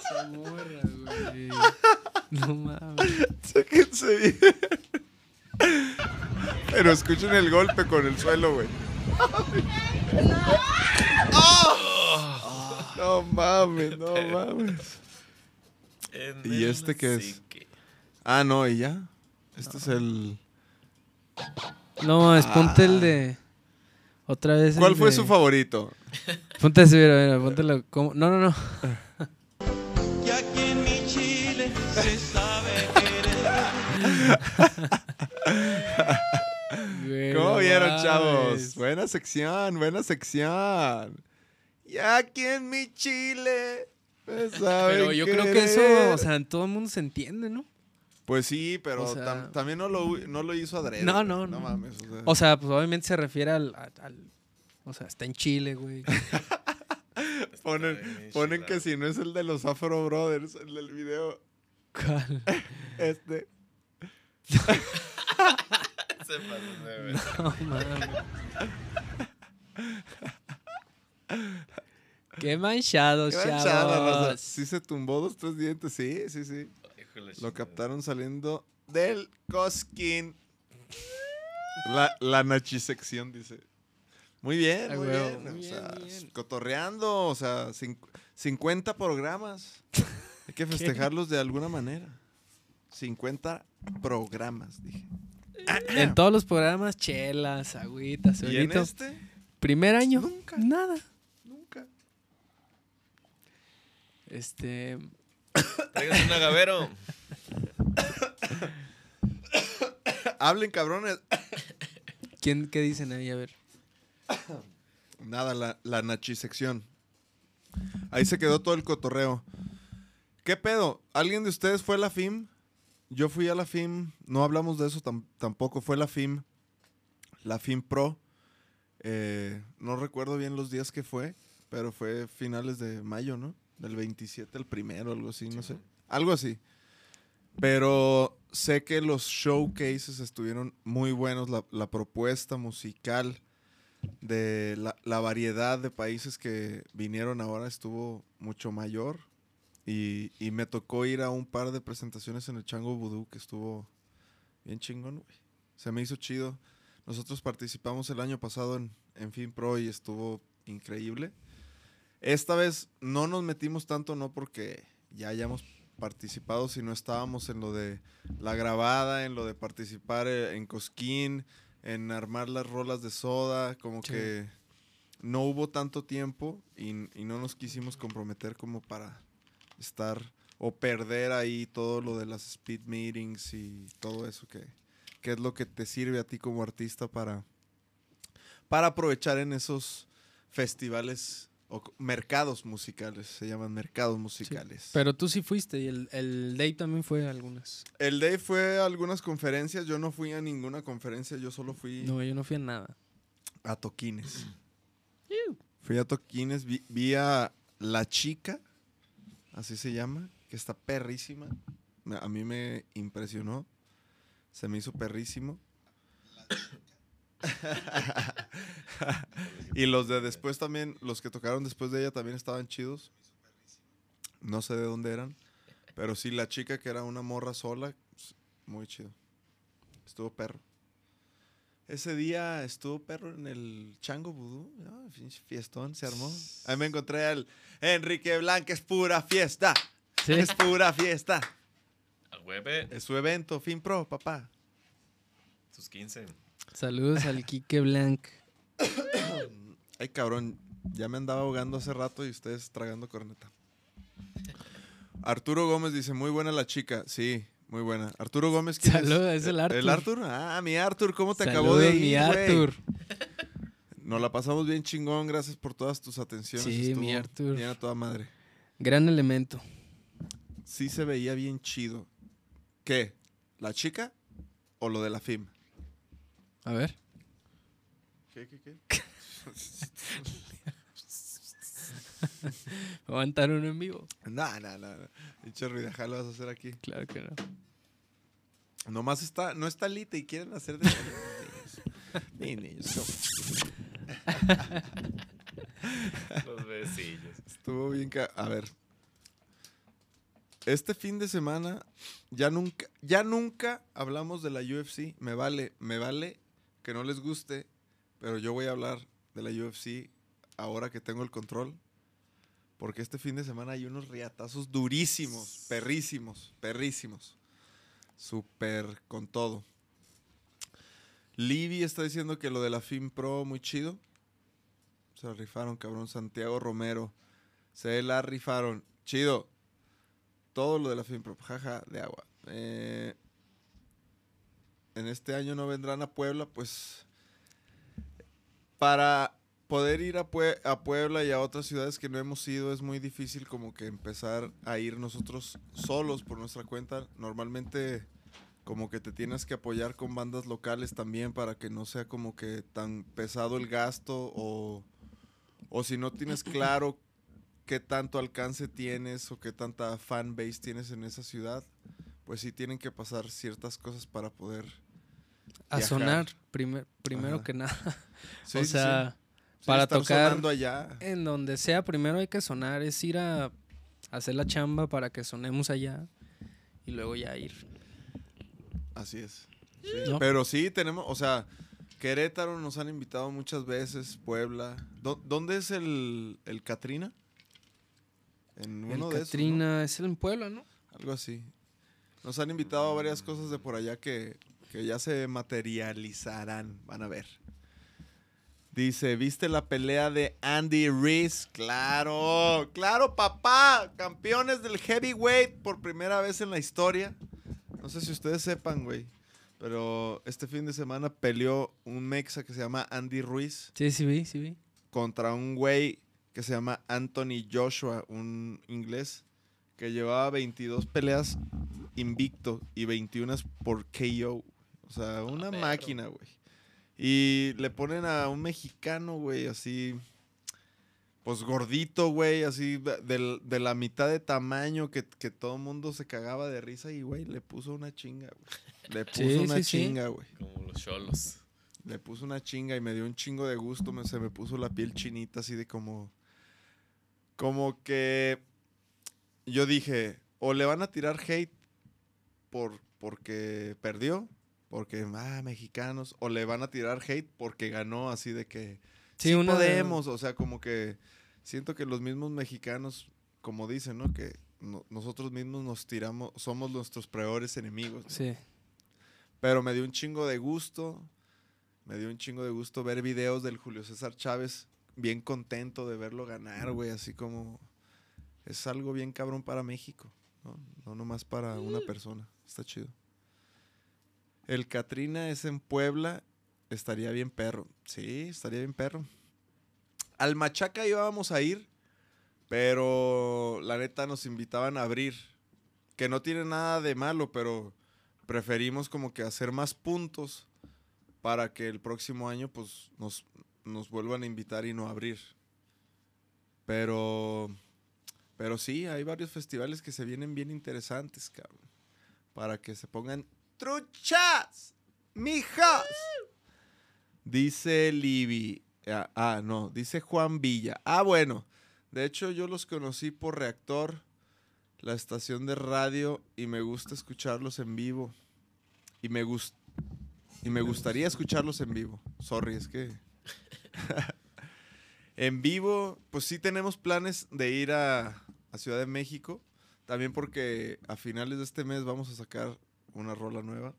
Esa morra, güey. No mames. Chéquense bien. Pero escuchen el golpe con el suelo, güey. ¡Ah! No mames, no mames. ¿Y este qué es? Ah, no, y ya. Este es el. No, es ponte el de. Otra vez. ¿Cuál fue de- su favorito? Ponte ese, mira, mira, póntelo. como- No, no, no. Y aquí en mi Chile se sabe Güey, ¿Cómo vieron, chavos? Buena sección, buena sección. Y aquí en mi Chile. me saben Pero yo creo que querer. eso, o sea, en todo el mundo se entiende, ¿no? Pues sí, pero O sea- tam- también no lo, no lo hizo adrede. No, no, No no. mames. O sea, O sea, pues obviamente se refiere al. al- al- o sea, está en Chile, güey. *laughs* ponen, ponen que si no es el de los Afro Brothers, el del video. ¿Cuál? *laughs* Este. *laughs* Se pasó ver. No mames. Qué manchados, Qué manchada, raza. chavos. Sí se tumbó dos, tres dientes. Sí, sí, sí. Híjole, Lo captaron saliendo del Cosquín. La, la nachisección, dice. Muy bien, muy bien. muy o sea, bien. cotorreando, o sea, cin- 50 programas. Hay que *laughs* festejarlos de alguna manera. 50 programas, dije. *clears throat* En todos los programas, chelas, agüitas, ¿Y en este? Primer año, Nunca. nada. Nunca. Este. Tráigase un agavero. Hablen, cabrones. ¿Quién, ¿Qué dicen ahí? A ver. Nada, la, la nachisección. Ahí se quedó todo el cotorreo. ¿Qué pedo? ¿Alguien de ustedes fue a la FIM? Yo fui a la FIM, no hablamos de eso tam- tampoco, fue la FIM, la FIM Pro. Eh, no recuerdo bien los días que fue, pero fue finales de mayo, ¿no? Del 27 al primero, algo así, no sé. Algo así. Pero sé que los showcases estuvieron muy buenos, la, la propuesta musical de la, la variedad de países que vinieron ahora estuvo mucho mayor. Y, y me tocó ir a un par de presentaciones en el Chango Vudú que estuvo bien chingón, güey. Se me hizo chido. Nosotros participamos el año pasado en, en Fin Pro y estuvo increíble. Esta vez no nos metimos tanto, no porque ya hayamos participado, sino estábamos en lo de la grabada, en lo de participar eh, en Cosquín, en armar las rolas de soda, como Sí. que no hubo tanto tiempo y, y no nos quisimos comprometer como para estar o perder ahí todo lo de las speed meetings y todo eso que, que es lo que te sirve a ti como artista para, para aprovechar en esos festivales o mercados musicales, se llaman mercados musicales. Pero tú sí fuiste y el, el Dave también fue a algunas. El Dave fue a algunas conferencias, yo no fui a ninguna conferencia, yo solo fui No, yo no fui a nada. a toquines. *clears throat* Fui a toquines, vi, vi a La Chica, así se llama, que está perrísima. A mí me impresionó, se me hizo perrísimo. *laughs* y los de después también, los que tocaron después de ella también estaban chidos. No sé de dónde eran, pero sí la chica que era una morra sola, muy chido. Estuvo perro. Ese día estuvo perro en el Chango Vudú. fiestón se armó. Ahí me encontré al Enrique Blanca, es pura fiesta. Sí. Es pura fiesta. A hueve. Es su evento, Fin Pro, papá. Sus 15. Saludos al Quique Blanc. *coughs* Ay, cabrón, ya me andaba ahogando hace rato y ustedes tragando corneta. Arturo Gómez dice, muy buena la chica. Sí, muy buena. Arturo Gómez, ¿quién Saludos, es el Arthur. ¿El Arthur? Ah, mi Arthur, ¿cómo te acabó Saludos, de ir, mi güey? Arthur. *laughs* Nos la pasamos bien chingón, gracias por todas tus atenciones. Sí, mi Arthur. Bien a toda madre. Gran elemento. Sí se veía bien chido. ¿Qué? ¿La chica o lo de la FIM? A ver. ¿Qué, qué, qué? *laughs* Aguantar uno en vivo. No, no, no. no. Pinche ruidaja lo vas a hacer aquí. Claro que no. Nomás está, no está Lita y quieren hacer de *laughs* Ni niños. ¿cómo? Los besillos. Estuvo bien ca- A ver. Este fin de semana ya nunca, ya nunca hablamos de la UFC. Me vale, me vale que no les guste, pero yo voy a hablar de la UFC ahora que tengo el control. Porque este fin de semana hay unos riatazos durísimos, perrísimos, perrísimos. Súper con todo. Libby está diciendo que lo de la FIM Pro muy chido. Se la rifaron, cabrón. Santiago Romero. Se la rifaron. Chido. Todo lo de la FIMPRO. Jaja, de agua. Eh, en este año no vendrán a Puebla, pues. Para poder ir a, Pue- a Puebla y a otras ciudades que no hemos ido, es muy difícil como que empezar a ir nosotros solos por nuestra cuenta. Normalmente como que te tienes que apoyar con bandas locales también para que no sea como que tan pesado el gasto o, o si no tienes *clears throat* claro qué tanto alcance tienes o qué tanta fan base tienes en esa ciudad, pues sí tienen que pasar ciertas cosas para poder... A Viajar. sonar, primer- primero Ajá. que nada. *laughs* Sí, o sí. sea, Sí, para tocar sonando allá. en donde sea, primero hay que sonar. Es ir a hacer la chamba para que sonemos allá y luego ya ir. Así es. Sí, ¿No? Pero sí tenemos, o sea, Querétaro nos han invitado muchas veces, Puebla. ¿Dó- ¿Dónde es el, el Catrina? En El uno de esos, ¿no? Catrina es en Puebla, ¿no? Algo así. Nos han invitado a varias cosas de por allá que, que ya se materializarán. Van a ver. Dice, ¿viste la pelea de Andy Reese? Claro, claro, papá. Campeones del heavyweight por primera vez en la historia. No sé si ustedes sepan, güey. Pero este fin de semana peleó un mexa que se llama Andy Ruiz Sí, sí vi, sí vi. contra un güey que se llama Anthony Joshua, un inglés, que llevaba 22 peleas invicto y 21 por KO. O sea, una máquina, güey. Y le ponen a un mexicano, güey, así, pues gordito, güey, así de, la mitad de tamaño que, que todo el mundo se cagaba de risa y, güey, le puso una chinga, güey. Le *laughs* puso Sí, una sí, chinga, güey. Como los cholos. Le puso una chinga y me dio un chingo de gusto. Me, se me puso la piel chinita así de como... Como que... Yo dije, o le van a tirar hate por, porque perdió, porque, ah, mexicanos, o le van a tirar hate porque ganó así de que... Sí, Sí, una- podemos, o sea, como que siento que los mismos mexicanos, como dicen, ¿no? Que no- nosotros mismos nos tiramos, somos nuestros peores enemigos. ¿no? Sí. Pero me dio un chingo de gusto. Me dio un chingo de gusto ver videos del Julio César Chávez. Bien contento de verlo ganar, güey. Así como. Es algo bien cabrón para México. No, no nomás para una persona. Está chido. El Catrina es en Puebla. Estaría bien perro. Sí, estaría bien perro. Al Machaca íbamos a ir. Pero la neta nos invitaban a abrir. Que no tiene nada de malo, pero preferimos como que hacer más puntos para que el próximo año pues nos, nos vuelvan a invitar y no abrir. Pero, pero sí, hay varios festivales que se vienen bien interesantes, cabrón. Para que se pongan truchas, mijas. Dice Libby. Ah, ah, no, dice Juan Villa. Ah, bueno. De hecho, yo los conocí por Reactor, la estación de radio, y me gusta escucharlos en vivo. Y me, gus- y me gustaría escucharlos en vivo. Sorry, es que... *laughs* en vivo, pues sí tenemos planes de ir a, a Ciudad de México. También porque a finales de este mes vamos a sacar una rola nueva.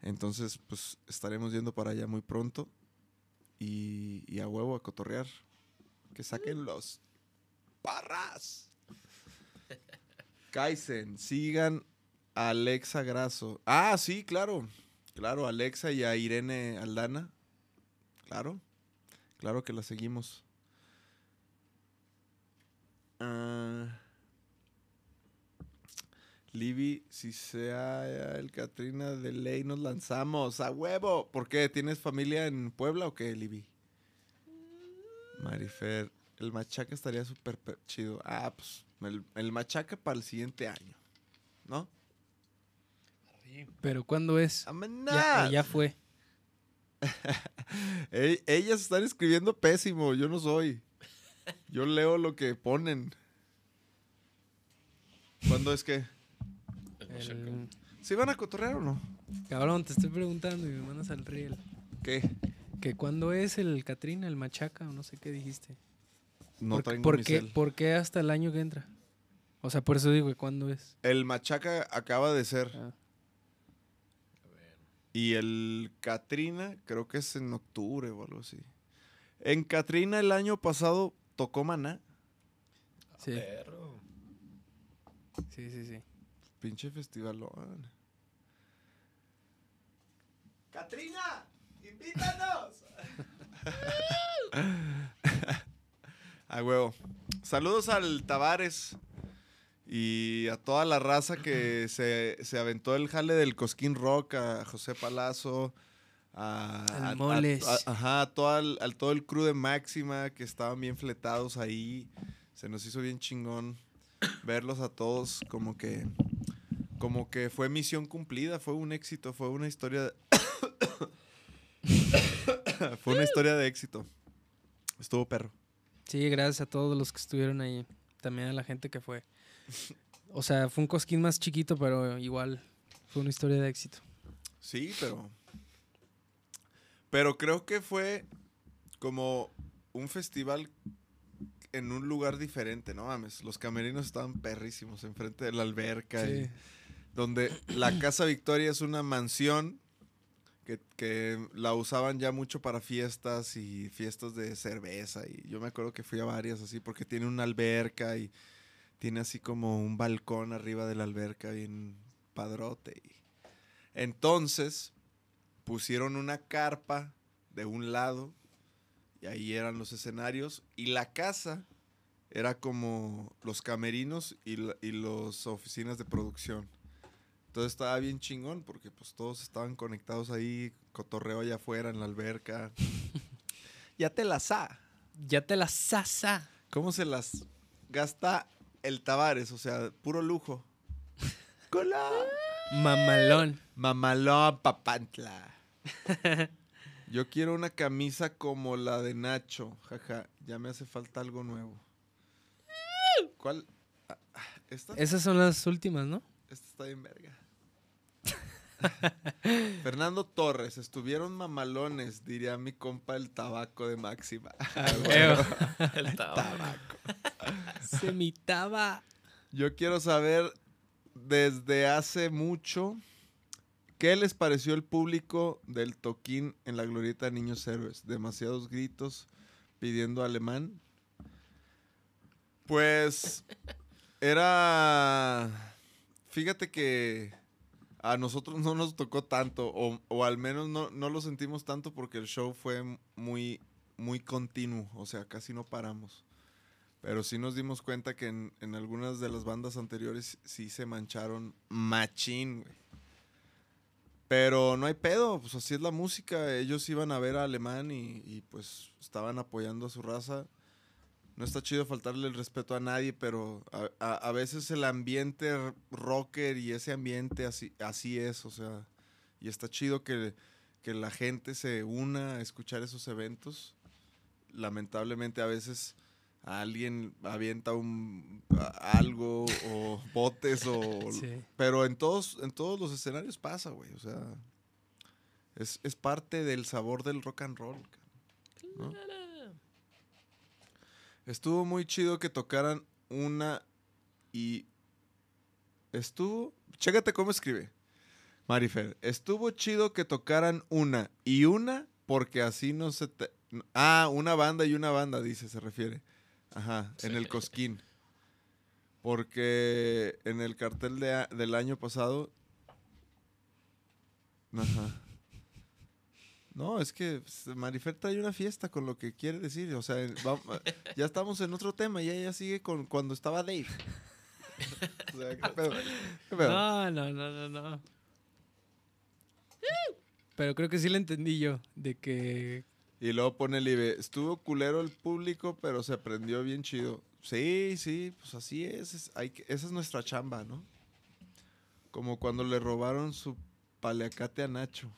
Entonces, pues estaremos yendo para allá muy pronto. Y, y a huevo a cotorrear. Que saquen los parras. *laughs* Kaizen, sigan a Alexa Grasso. Ah, sí, claro. Claro, Alexa y a Irene Aldana. Claro. Claro que la seguimos. Ah. Libby, si sea el Katrina de ley, nos lanzamos a huevo. ¿Por qué? ¿Tienes familia en Puebla o qué, Libby? Marifer, el machaca estaría súper pe- chido. Ah, pues el, el machaca para el siguiente año, ¿no? Pero ¿cuándo es? Ya, ya fue. *laughs* Ellas están escribiendo pésimo, yo no soy. Yo leo lo que ponen. ¿Cuándo es que? El ¿Se van a cotorrear o no? Cabrón, te estoy preguntando y me mandas al riel. ¿Qué? ¿Que cuándo es el Katrina, el machaca o no sé qué dijiste? No ¿Por, tengo por mi qué, cel. ¿Por qué hasta el año que entra? O sea, por eso digo que cuándo es. El machaca acaba de ser. Ah. Y el Katrina, creo que es en octubre o algo así. En Katrina el año pasado tocó Maná. Sí, Perro. sí, sí, sí. Pinche festivalón. ¡Katrina! ¡Invítanos! *laughs* A huevo. Saludos al Tavares y a toda la raza que *clears throat* se, se aventó el jale del Cosquín Rock, a José Palazzo, a, Al a- Moles. a- ajá, a todo el, al todo el crew de Máxima que estaban bien fletados ahí. Se nos hizo bien chingón verlos a todos como que como que fue misión cumplida, fue un éxito, fue una historia de- *coughs* fue una historia de éxito. Estuvo perro. Sí, gracias a todos los que estuvieron ahí. También a la gente que fue. O sea, fue un cosquín más chiquito, pero igual fue una historia de éxito. Sí, pero pero creo que fue como un festival en un lugar diferente, no mames. Los camerinos estaban perrísimos enfrente de la alberca y-. donde la *clears throat* Casa Victoria es una mansión que, que la usaban ya mucho para fiestas y fiestas de cerveza. Y yo me acuerdo que fui a varias así porque tiene una alberca y tiene así como un balcón arriba de la alberca bien padrote. Y entonces pusieron una carpa de un lado y ahí eran los escenarios y la casa era como los camerinos y, la- y las oficinas de producción. Entonces estaba bien chingón porque pues todos estaban conectados ahí, cotorreo allá afuera en la alberca. *laughs* ya te la sa. Ya te la sasa. ¿Cómo se las gasta el Tavares? O sea, puro lujo. ¡Cola! Mamalón. Mamalón papantla. *laughs* Yo quiero una camisa como la de Nacho. Jaja, ya me hace falta algo nuevo. ¿Cuál? Ah, ah, ¿Esta? Esas son las últimas, ¿no? Esta está bien verga. *laughs* Fernando Torres, estuvieron mamalones, diría mi compa el tabaco de Máxima. *laughs* *laughs* El tabaco. Se. Yo quiero saber desde hace mucho qué les pareció el público del toquín en la glorieta de Niños Héroes. Demasiados gritos pidiendo alemán. Pues era... Fíjate que a nosotros no nos tocó tanto, o, o al menos no, no lo sentimos tanto porque el show fue muy, muy continuo, o sea, casi no paramos. Pero sí nos dimos cuenta que en, en algunas de las bandas anteriores sí se mancharon machín, güey. Pero no hay pedo, pues así es la música. Ellos iban a ver a Alemán y, y, pues estaban apoyando a su raza. No está chido faltarle el respeto a nadie, pero a, a- a veces el ambiente rocker y ese ambiente así, así es, o sea, y está chido que, que la gente se una a escuchar esos eventos. Lamentablemente a veces alguien avienta un a- algo o botes o *laughs* Sí. pero en todos en todos los escenarios pasa güey o sea es, es parte del sabor del rock and roll ¿no? Estuvo muy chido que tocaran una y estuvo chécate cómo escribe Marifer estuvo chido que tocaran una y una porque así no se te... ah una banda y una banda dice se refiere Ajá, en el. Cosquín. Porque en el cartel de del año pasado. Ajá. No, es que Marifer trae una fiesta con lo que quiere decir. O sea, va- *laughs* ya estamos en otro tema y ella sigue con cuando estaba Dave. O sea, ¿qué pedo? ¿Qué pedo? No, no, no, no, no. Pero creo que sí le entendí yo, de que... Y luego pone el IBE, estuvo culero el público, pero se aprendió bien chido. Sí, sí, pues así es, es- hay que- esa es nuestra chamba, ¿no? Como cuando le robaron su paleacate a Nacho.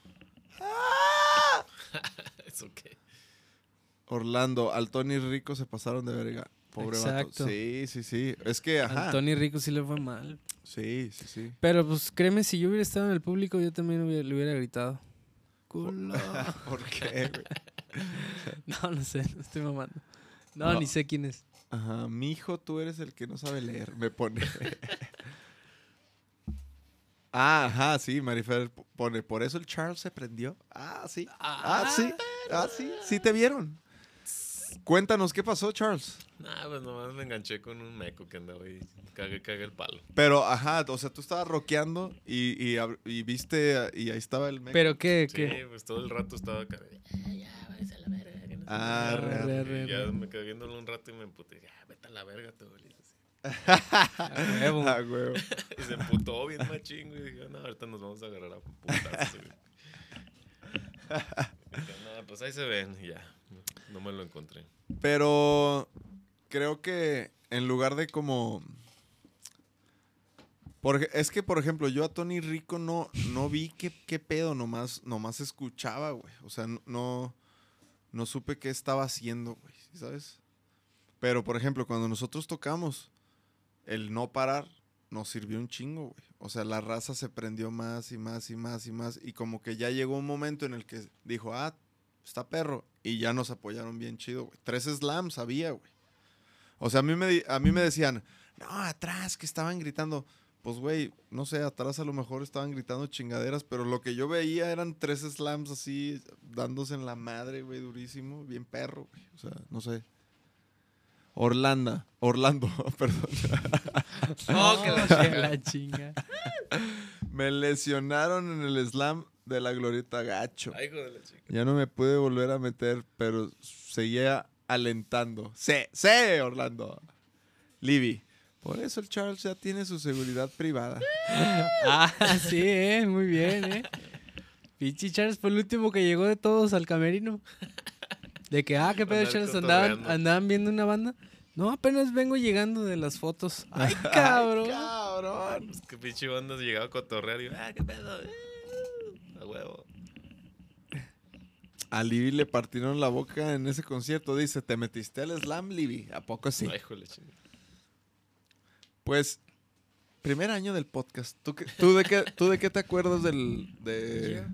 *laughs* ¿Eso qué? Orlando, al Tony Rico se pasaron de verga. Pobre vato. Exacto. Sí, sí, sí. Es que, ajá. A Tony Rico sí le fue mal. Sí, sí, sí. Pero pues créeme, si yo hubiera estado en el público, yo también hubiera- le hubiera gritado. Culo. *laughs* ¿Por qué, güey? *laughs* No, no sé, no estoy mamando. No, No. ni sé quién es. Ajá, mi hijo, tú eres el que no sabe leer, me pone. Ah, ajá, sí, Marifer pone, por eso el Charles se prendió. Ah, sí. Ah, sí. Ah, sí, sí te vieron. Cuéntanos, ¿qué pasó, Charles? Nah, pues nomás me enganché con un meco que andaba ahí. Cague, cague el palo. Pero, ajá, o sea, tú estabas rockeando y, y, y viste, y ahí estaba el meco. ¿Pero qué? Sí, qué? pues todo el rato estaba acá. "Ya, ya, váyase a la verga. que no sé Ah, qué". re, re, Y re, ya me quedé viéndolo un rato y me emputé. Ya, vete a la verga. A huevo. *laughs* Huevo. Y se emputó bien machín, güey. Y dije, no, ahorita nos vamos a agarrar a. Dije, no, pues ahí se ven. Y ya, no me lo encontré. Pero creo que en lugar de como... Por, ej- es que, por ejemplo, yo a Tony Rico no, no vi qué, qué pedo, nomás, nomás escuchaba, güey. O sea, no, no, supe qué estaba haciendo, güey, ¿sí ¿sabes? Pero, por ejemplo, cuando nosotros tocamos, el no parar nos sirvió un chingo, güey. O sea, la raza se prendió más y más y más y más. Y como que ya llegó un momento en el que dijo, ah, está perro. Y ya nos apoyaron bien chido, güey. Tres slams había, güey. O sea, a mí me, a mí me decían, no, atrás, que estaban gritando. Pues, güey, no sé, atrás a lo mejor estaban gritando chingaderas, pero lo que yo veía eran tres slams así, dándose en la madre, güey, durísimo, bien perro, güey. O sea, no sé. Orlando, Orlando, *laughs* perdón. *laughs* Oh, que la chinga. la chinga. me lesionaron en el slam de la glorieta gacho. Ay, hijo de la chica. Ya no me pude volver a meter, pero seguía alentando. Sí, sí, Orlando. Libby. Por eso el Charles ya tiene su seguridad privada. *laughs* Ah, sí, eh, muy bien, eh. Pichi Charles fue el último que llegó de todos al camerino. De que, ah, qué pedo, Charles, andaban, viendo una banda. No, apenas vengo llegando de las fotos. *laughs* Ay, cabrón. cabrón. Pues que pinche banda llegaba a cotorrear y ah, qué pedo. eh, A huevo. A Libby le partieron la boca en ese concierto. Dice, ¿te metiste al slam, Libby? ¿A poco sí? Ay. Pues, primer año del podcast. ¿Tú, qué- tú, de, qué, ¿Tú de qué te acuerdas del... De,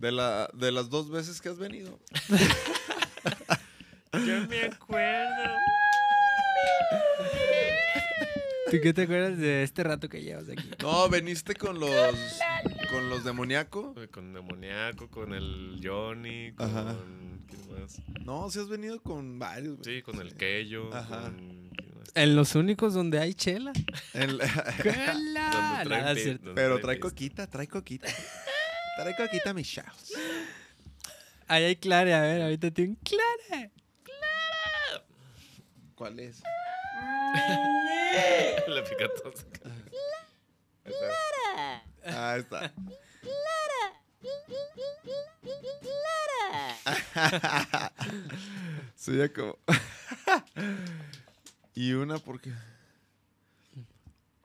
de, la, de las dos veces que has venido? *laughs* Yo me acuerdo. ¿Tú qué te acuerdas de este rato que llevas aquí? No, veniste con los... Con los demoníaco. Con Demoniaco, con el Johnny, con. Ajá. ¿Quién más? No, sí has venido con varios. Sí, con el Keyo. Ajá. Con. ¿quién más? En los únicos donde hay chela. El- ¡Chela! *laughs* Donde Nada, pi- donde pero trae coquita, trae coquita. Trae coquita, mi Charles. Ahí hay Clare, a ver, ahorita tiene un Clare. ¿Cuál es? *laughs* La picatosa. Ahí está. Ah, *laughs* está. Soy ya como... *laughs* y una porque...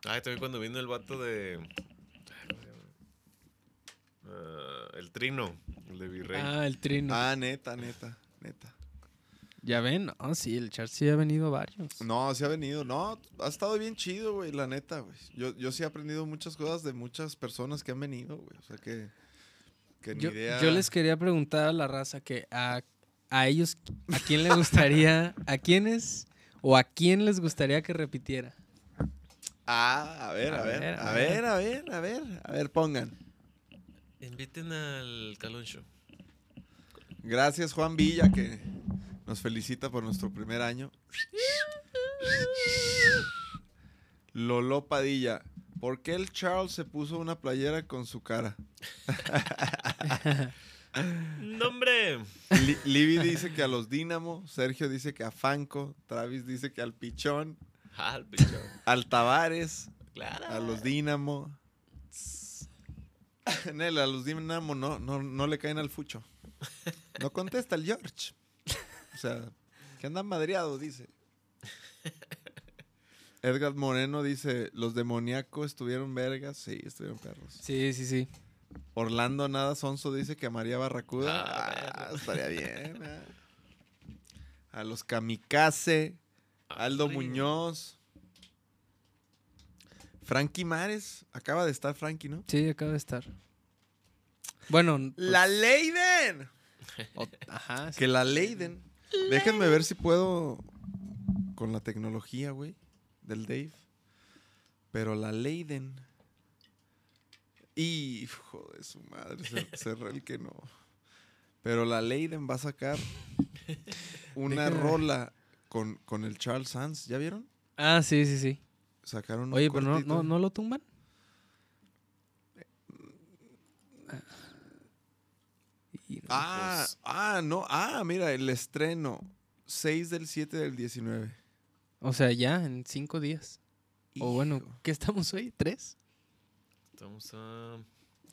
Ah, también cuando vino el vato de. ay, ¿cómo se llama? Ah, el trino, el de Virrey. Ah, el trino. Ah, neta, neta, neta. Ya ven, no, sí, el Charles sí ha venido varios. No, sí ha venido. No, ha estado bien chido, güey, la neta, güey. Yo, yo sí he aprendido muchas cosas de muchas personas que han venido, güey. O sea que... Que ni Yo, idea... yo les quería preguntar a la raza que a, a ellos, ¿a quién le gustaría, *laughs* a quiénes o a quién les gustaría que repitiera? Ah, a ver, a, A ver, ver, a a ver, a ver, a ver, a ver, pongan. Inviten al Caloncho. Gracias Juan Villa que nos felicita por nuestro primer año. Lolo Padilla. ¿Por qué el Charles se puso una playera con su cara? ¡No, hombre! Li- Libby dice que a los Dínamo, Sergio dice que a Fanco, Travis dice que al Pichón, Ah, el pichón. al Tavares, Claro. a los Dínamo. *laughs* Nel, a los Dínamo no, no, no le caen al fucho. No contesta el George. O sea, que andan madreados, dice. *laughs* Edgar Moreno dice, los demoníacos estuvieron vergas. Sí, estuvieron perros. Sí, sí, sí. Orlando Nada Sonso dice que a María Barracuda. Ah, Ah, estaría bien. ah. A los Kamikaze. *laughs* Aldo Ay, Muñoz. Frankie Mares. Acaba de estar Frankie, ¿no? Sí, acaba de estar. Bueno, pues, La Leiden. o- ajá. Que la Leiden. Déjenme ver si puedo con la tecnología, güey, del Dave. Pero la Leiden. Hijo de su madre, se- cerró el que no. Pero la Leiden va a sacar una rola con, con el Charles Sands. ¿Ya vieron? Ah, sí, sí, sí. Sacaron un Oye, pero no, no, no lo tumban. Ah, pues, ah, no. Ah, mira, el estreno. 6 del 7 del 19. o sea, ya en cinco días. O bueno. ¿qué estamos hoy? ¿Tres? Estamos a...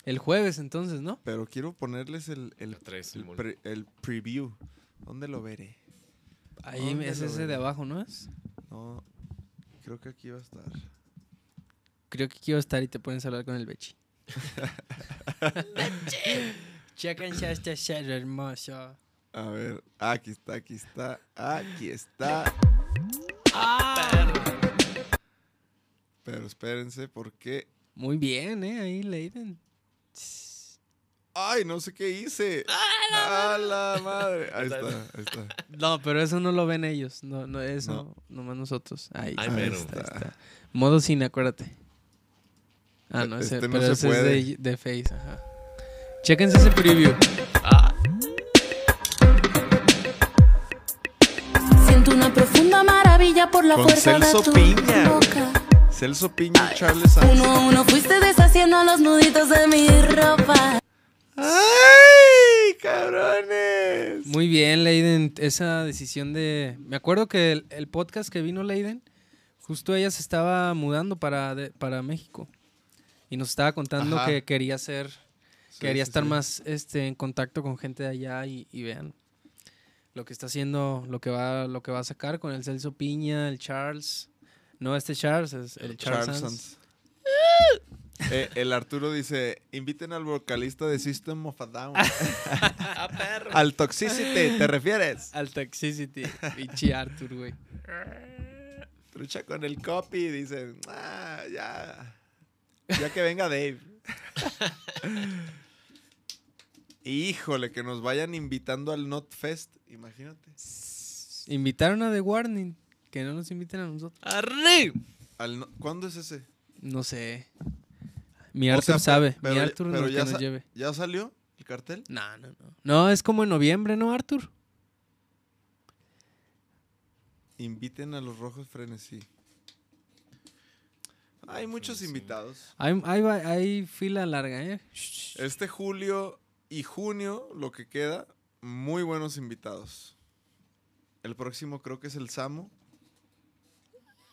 El jueves entonces, ¿no? Pero quiero ponerles el, el, tres, el, pre- el preview. ¿Dónde lo veré? Ahí ¿Dónde es lo ese de abajo, ¿no es? No, creo que aquí va a estar. Creo que quiero estar y te pueden hablar con el Bechi. *laughs* Chequen ya este ser hermoso. A ver, aquí está, aquí está, aquí está. Pero espérense, porque. Muy bien, ¿eh? Ahí Leiden. ¡Ay, no sé qué hice! ¡A la madre! Ahí está, ahí está. No, pero eso no lo ven ellos. No, no, eso No. nomás nosotros. Ahí, Ay, ahí está, ahí está. Modo cine, acuérdate. Ah, no, ese, Este no pero se ese puede. es de, de Face, ajá. Chéquense ese preview. Siento una profunda maravilla por la Con fuerza Celso de tu Piña. boca. Celso Piña y Charles Sanz. Uno a uno fuiste deshaciendo los nuditos de mi ropa. ¡Ay, cabrones! Muy bien, Leiden. Esa decisión de. Me acuerdo que el, el podcast que vino Leiden, justo ella se estaba mudando para, de- para México. Y nos estaba contando Ajá. que quería ser. Sí, quería sí, estar sí. más este, en contacto con gente de allá y, y vean lo que está haciendo, lo que va, lo que va a sacar con el Celso Piña, el Charles. No este Charles, es el, Charles, Charles Sanz. Sanz. Eh, el Arturo dice: inviten al vocalista de System of a Down. *laughs* al Toxicity, ¿te refieres? Al Toxicity. Pinche Arthur, güey. Trucha con el copy, dicen, ah, ya. Ya que venga Dave. Híjole, que nos vayan invitando al Not Fest, imagínate. Invitaron a The Warning. Que no nos inviten a nosotros. ¡Arre! Al no- ¿Cuándo es ese? No sé. Mi O Arthur sea, sabe. pero Mi ya- Arthur pero no ya que nos lleve. ¿Ya salió el cartel? No, no, no. No, es como en noviembre, ¿no, Arthur? Inviten a los rojos frenesí. Hay muchos invitados. Hay, hay, fila larga, ¿eh? Este julio y junio, lo que queda, muy buenos invitados. El próximo creo que es el Samo.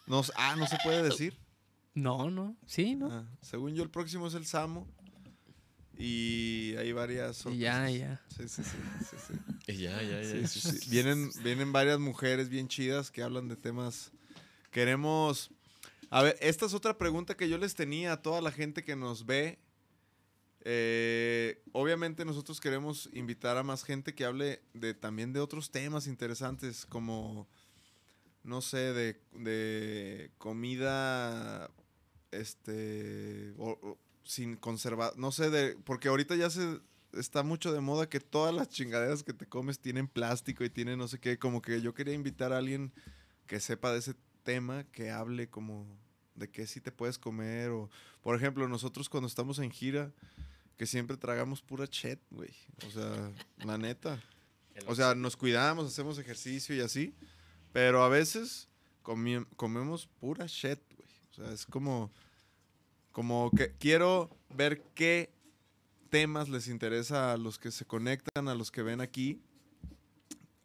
No, ah, no se puede decir. No, no. Sí, ¿no? Ah, según yo, el próximo es el Samo. Y hay varias. Y ya, ya. Sí, sí, sí. sí, sí. Y ya, ya, ya. Sí, sí, sí. *laughs* Vienen, vienen varias mujeres bien chidas que hablan de temas. Queremos. A ver, esta es otra pregunta que yo les tenía a toda la gente que nos ve. Eh, obviamente nosotros queremos invitar a más gente que hable de también de otros temas interesantes como no sé de, de comida este o- o sin conservar no sé de porque ahorita ya se está mucho de moda que todas las chingaderas que te comes tienen plástico y tienen no sé qué como que yo quería invitar a alguien que sepa de ese tema que hable como de qué sí te puedes comer o por ejemplo nosotros cuando estamos en gira que siempre tragamos pura chet, güey. O sea, la neta. O sea, nos cuidamos, hacemos ejercicio y así. Pero a veces comemos pura shit. O sea, es como, como que quiero ver qué temas les interesa a los que se conectan, a los que ven aquí.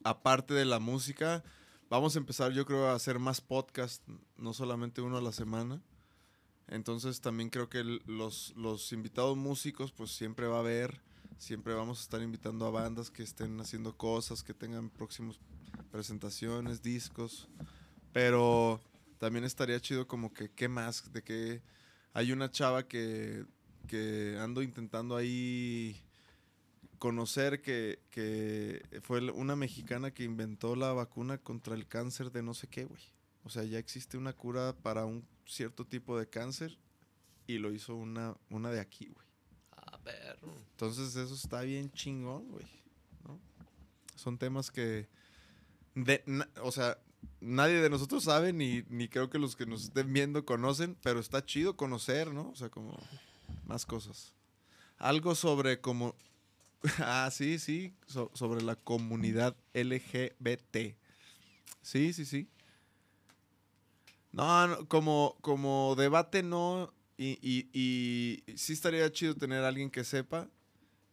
Aparte de la música, vamos a empezar yo creo a hacer más podcast, no solamente uno a la semana. Entonces también creo que los, los invitados músicos pues siempre va a haber, siempre vamos a estar invitando a bandas que estén haciendo cosas, que tengan próximos presentaciones, discos. Pero también estaría chido como que, ¿qué más? De que hay una chava que, que ando intentando ahí conocer que, que fue una mexicana que inventó la vacuna contra el cáncer de no sé qué, güey. O sea, ya existe una cura para un cierto tipo de cáncer y lo hizo una, una de aquí, güey. Ah, perro. Entonces eso está bien chingón, güey. ¿no? Son temas que, de, na- o sea, nadie de nosotros sabe, ni, ni creo que los que nos estén viendo conocen, pero está chido conocer, ¿no? O sea, como más cosas. Algo sobre como... *laughs* ah, sí, sí, so- sobre la comunidad LGBT. Sí, sí, sí. No, como, como debate no, y, y, sí estaría chido tener alguien que sepa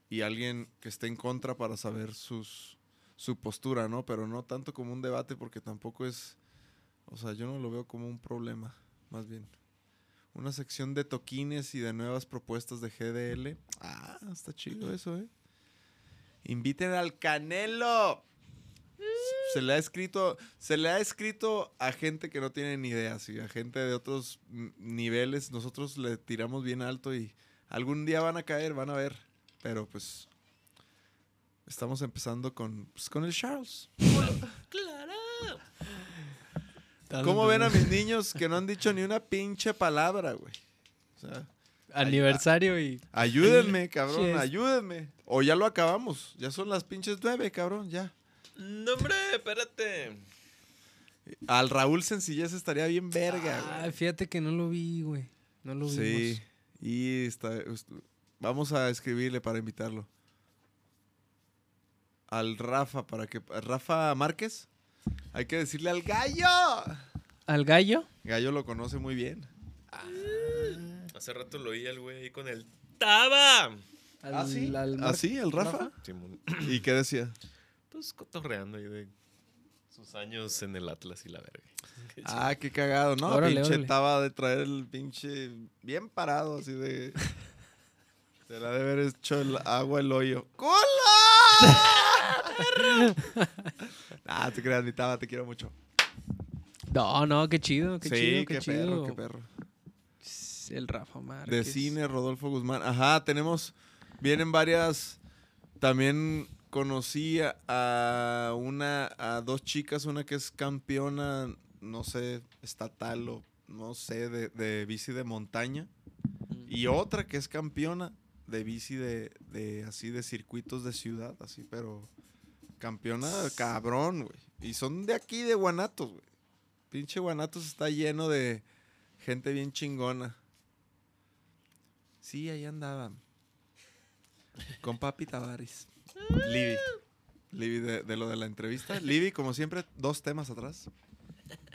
y alguien que esté en contra para saber sus, su postura, ¿no? Pero no tanto como un debate porque tampoco es, o sea, yo no lo veo como un problema, más bien. Una sección de toquines y de nuevas propuestas de GDL. Ah, está chido eso, ¿eh? Inviten al Canelo. Se le ha escrito, se le ha escrito a gente que no tiene ni idea, sí, a gente de otros niveles. Nosotros le tiramos bien alto y algún día van a caer, van a ver. Pero pues estamos empezando con, pues, con el Charles. *laughs* ¿Cómo ven a mis niños que no han dicho ni una pinche palabra, güey? O sea, Aniversario y. ayúdenme, *laughs* cabrón, Yes. ayúdenme. O ya lo acabamos, ya son las pinches nueve, cabrón, ya. No, hombre, espérate. Al Raúl Sencillez estaría bien verga, güey. Ay, fíjate que no lo vi, güey. No lo Sí, vimos. y está, est- vamos a escribirle para invitarlo. Al Rafa, para que... Rafa Márquez, hay que decirle al gallo. ¿Al gallo? Gallo lo conoce muy bien. Hace rato lo oí al güey ahí con el Taba. Al, ¿Ah, sí? al ¿Ah, sí? ¿El Rafa? ¿Y qué decía? Pues cotorreando ahí de sus años en el Atlas y la verga. Qué *laughs* chido. Ah, qué cagado, ¿no? Órale, pinche órale. taba de traer el pinche bien parado, así de... *laughs* Se la debe haber hecho el agua el hoyo. *laughs* ¡Culo! *laughs* ah, te creas, mi taba, te quiero mucho. No, no, qué chido, qué sí, chido, qué, qué chido. perro, qué perro. El Rafa Márquez. De cine, Rodolfo Guzmán. Ajá, tenemos. Vienen varias. También conocí a- a una, a dos chicas, una que es campeona, no sé, estatal o no sé, de, de bici de montaña. Y otra que es campeona de bici de, de así de circuitos de ciudad, así, pero campeona cabrón, güey. Y son de aquí, de Guanatos, güey. Pinche Guanatos está lleno de gente bien chingona. Sí, ahí andaba. Con Papi Tavares. Libby. Libby de, de lo de la entrevista. Libby, como siempre, dos temas atrás.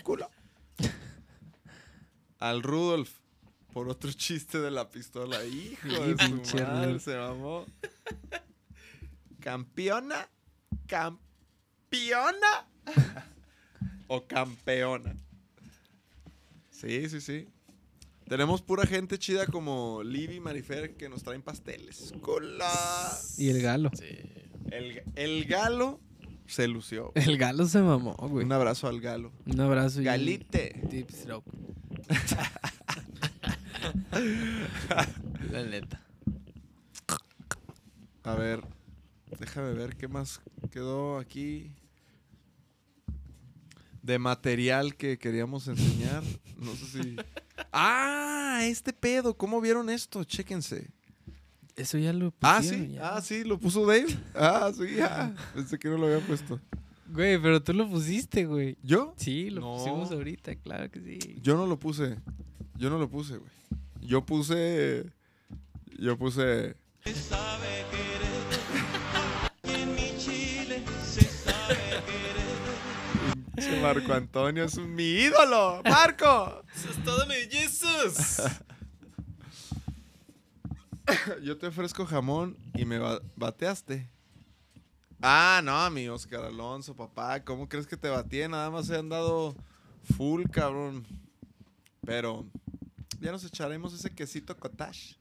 Culo. Al Rudolf. Por otro chiste de la pistola. Hijo de su madre, se mamó. Campeona. Campeona. *laughs* o campeona. Sí, sí, sí. Tenemos pura gente chida como Libby y Marifer que nos traen pasteles. ¡Cola! Y el galo. Sí. El, el galo se lució. *laughs* El galo se mamó, güey. Un abrazo al galo. Un abrazo y. Galite. Deep throat. *laughs* La neta. A ver, déjame ver qué más quedó aquí. De material que queríamos enseñar. No sé si. *laughs* ¡Ah! Este pedo. ¿Cómo vieron esto? Chéquense. Eso ya lo Ah, pusieron, sí. ya. Ah, sí, lo puso Dave. Ah, sí, ya. Pensé que no lo había puesto. Güey, pero tú lo pusiste, güey. ¿Yo? Sí, lo No. pusimos ahorita, claro que sí. Yo no lo puse. Yo no lo puse, güey. Yo puse. Yo puse. Che, Marco Antonio es mi ídolo. ¡Marco! *laughs* Eso es todo, mi Jesus. *laughs* Yo te ofrezco jamón y me ba- bateaste. Ah, no, mi Oscar Alonso, papá. ¿Cómo crees que te batí? Nada más he andado full, cabrón. Pero ya nos echaremos ese quesito cottage.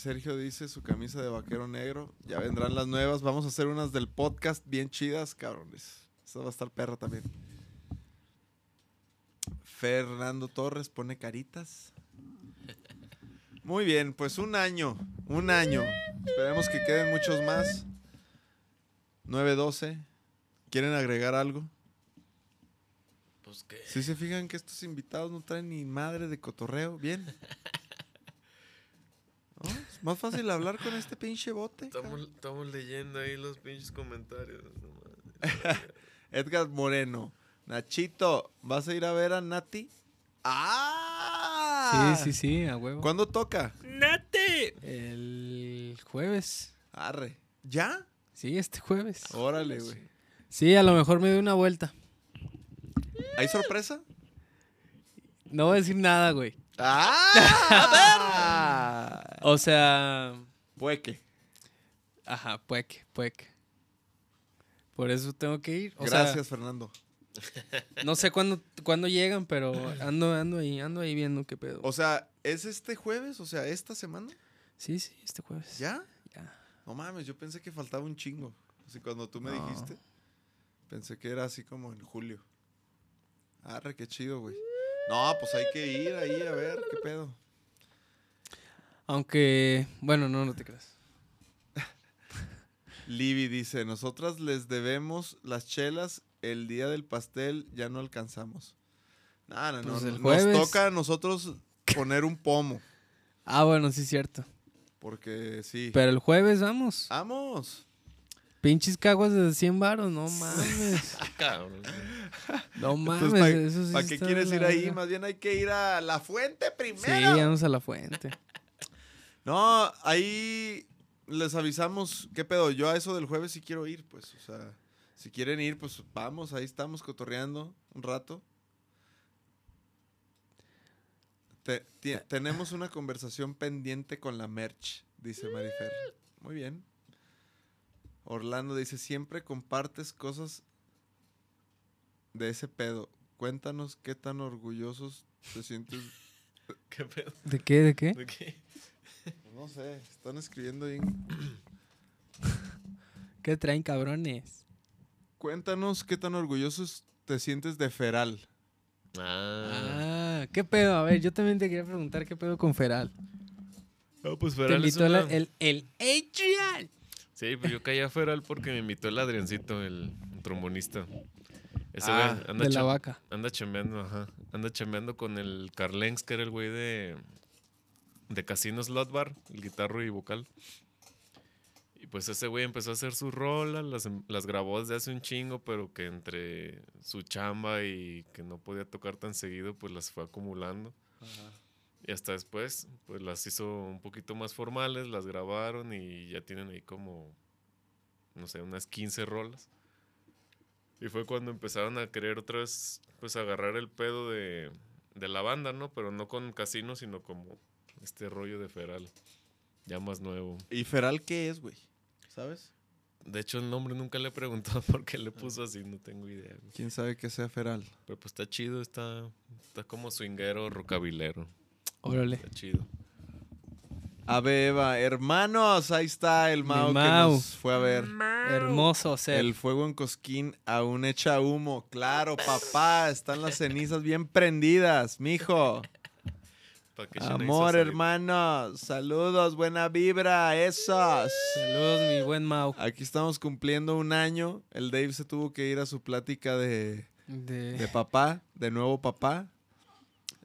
Sergio dice su camisa de vaquero negro. Ya vendrán las nuevas. Vamos a hacer unas del podcast bien chidas, cabrones. Esta va a estar perra también. Fernando Torres pone caritas. Muy bien, pues un año, un año. Esperemos que queden muchos más. 9-12. ¿Quieren agregar algo? Pues que. Si se fijan que estos invitados no traen ni madre de cotorreo, bien. *laughs* Más fácil hablar con este pinche bote. Estamos, estamos leyendo ahí los pinches comentarios. *laughs* Edgar Moreno. Nachito, ¿vas a ir a ver a Nati? ¡Ah! Sí, sí, sí, a huevo. ¿Cuándo toca? El jueves. Arre. ¿Ya? Sí, este jueves. Órale, güey. Sí, a lo mejor me doy una vuelta. ¿Hay sorpresa? No voy a decir nada, güey. ¡Ah! *laughs* *laughs* O sea, Pueque. ajá, pueque, pueque. Por eso tengo que ir. O Gracias, Fernando. *laughs* no sé cuándo, cuándo llegan, pero ando, ando ahí, ando ahí viendo qué pedo. O sea, ¿es este jueves? O sea, ¿esta semana? Sí, sí, este jueves. ¿Ya? Ya. No mames, yo pensé que faltaba un chingo. Así cuando tú me No. dijiste, pensé que era así como en julio. Arre, qué chido, güey. No, pues hay que ir ahí a ver qué pedo. Aunque, bueno, no, no te creas. *laughs* Libby dice, nosotras les debemos las chelas, el día del pastel ya no alcanzamos. No, no, no, Pues nos toca a nosotros poner un pomo, Ah, bueno, sí es cierto. porque sí. Pero el jueves vamos. ¡Vamos! Pinches caguas de 100 varos, no *laughs* mames. Cabrón. No mames, Entonces, ¿para eso sí ¿para qué quieres ir ahí? Más bien hay que ir a la fuente Sí, primero. vamos a la fuente. *laughs* No, ahí les avisamos qué pedo. Yo a eso del jueves sí quiero ir, pues. O sea, si quieren ir, pues vamos, ahí estamos cotorreando un rato. Te- tenemos una conversación pendiente con la merch, dice Marifer. Muy bien. Orlando dice, siempre compartes cosas de ese pedo. Cuéntanos qué tan orgullosos te sientes. *laughs* ¿Qué pedo? ¿De qué? ¿De qué? ¿De qué? No sé, están escribiendo ahí. *coughs* ¿Qué traen cabrones? Cuéntanos qué tan orgullosos te sientes de Feral. Ah. Ah, ¿qué pedo? A ver, yo también te quería preguntar qué pedo con Feral. No, pues Te Feral es invitó la- una- el, el Adrian. Sí, pues yo caí a Feral porque me invitó el Adriancito, el trombonista. Ese Ah, güey anda, de la vaca. anda chambeando, ajá. Anda chambeando con el Carlenx, que era el güey de, de Casino Slot Bar, el guitarro y vocal. Y pues ese güey empezó a hacer sus rolas, las, em- las grabó desde hace un chingo, pero que entre su chamba y que no podía tocar tan seguido, pues las fue acumulando. Y hasta después, pues las hizo un poquito más formales, las grabaron y ya tienen ahí como, no sé, unas 15 rolas. Y fue cuando empezaron a querer otra vez, pues agarrar el pedo de, de la banda, ¿no? Pero no con casino, sino como este rollo de Feral, ya más nuevo. ¿Y Feral qué es, güey? ¿Sabes? De hecho, el nombre nunca le he preguntado *laughs* por qué le puso así, no tengo idea. güey. ¿Quién sabe qué sea Feral? Pero pues está chido, está, está como swinguero, rocabilero. Órale. Está chido. Eva, hermanos, ahí está el Mao, que Mau. nos fue a ver. Hermoso ser. El fuego en Cosquín aún echa humo. Claro, papá, están las cenizas bien prendidas, mijo. Pa' que echen ahí Amor, hermanos, saludos, buena vibra, esos. Saludos, mi buen Mau. Aquí estamos cumpliendo un año. El Dave se tuvo que ir a su plática de, De... de papá, de nuevo papá.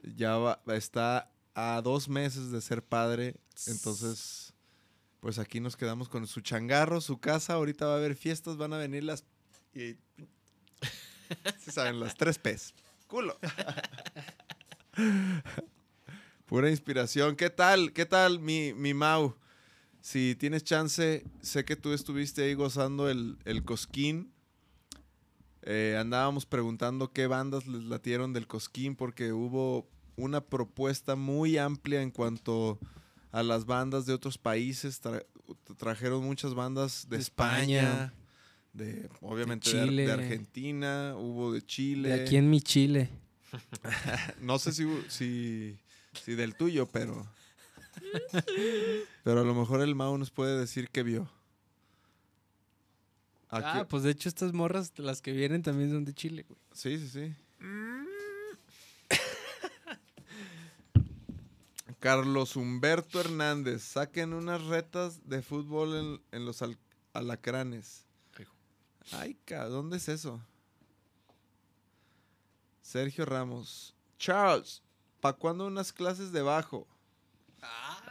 Ya va- está a dos meses de ser padre. Entonces, pues aquí nos quedamos con su changarro, su casa. Ahorita va a haber fiestas, van a venir las... Y, *laughs* ¿sí saben, las tres P's. Culo. *laughs* Pura inspiración. ¿Qué tal? ¿Qué tal, mi, mi Mau? Si tienes chance, sé que tú estuviste ahí gozando el, el cosquín. Eh, andábamos preguntando qué bandas les latieron del Cosquín porque hubo una propuesta muy amplia en cuanto a las bandas de otros países. Tra- trajeron muchas bandas de, De España, España. de obviamente de Ar- de, Chile. Argentina, hubo de Chile. De aquí en mi Chile. *laughs* No sé si, si del tuyo, pero. pero a lo mejor el Mau nos puede decir qué vio. Aquí- Ah, pues de hecho estas morras, las que vienen también son de Chile, güey. Sí, sí, sí. Carlos Humberto Hernández, saquen unas retas de fútbol en, en los al- alacranes. Ay, ¿dónde es eso? Sergio Ramos. Charles, ¿pa' cuándo unas clases de bajo?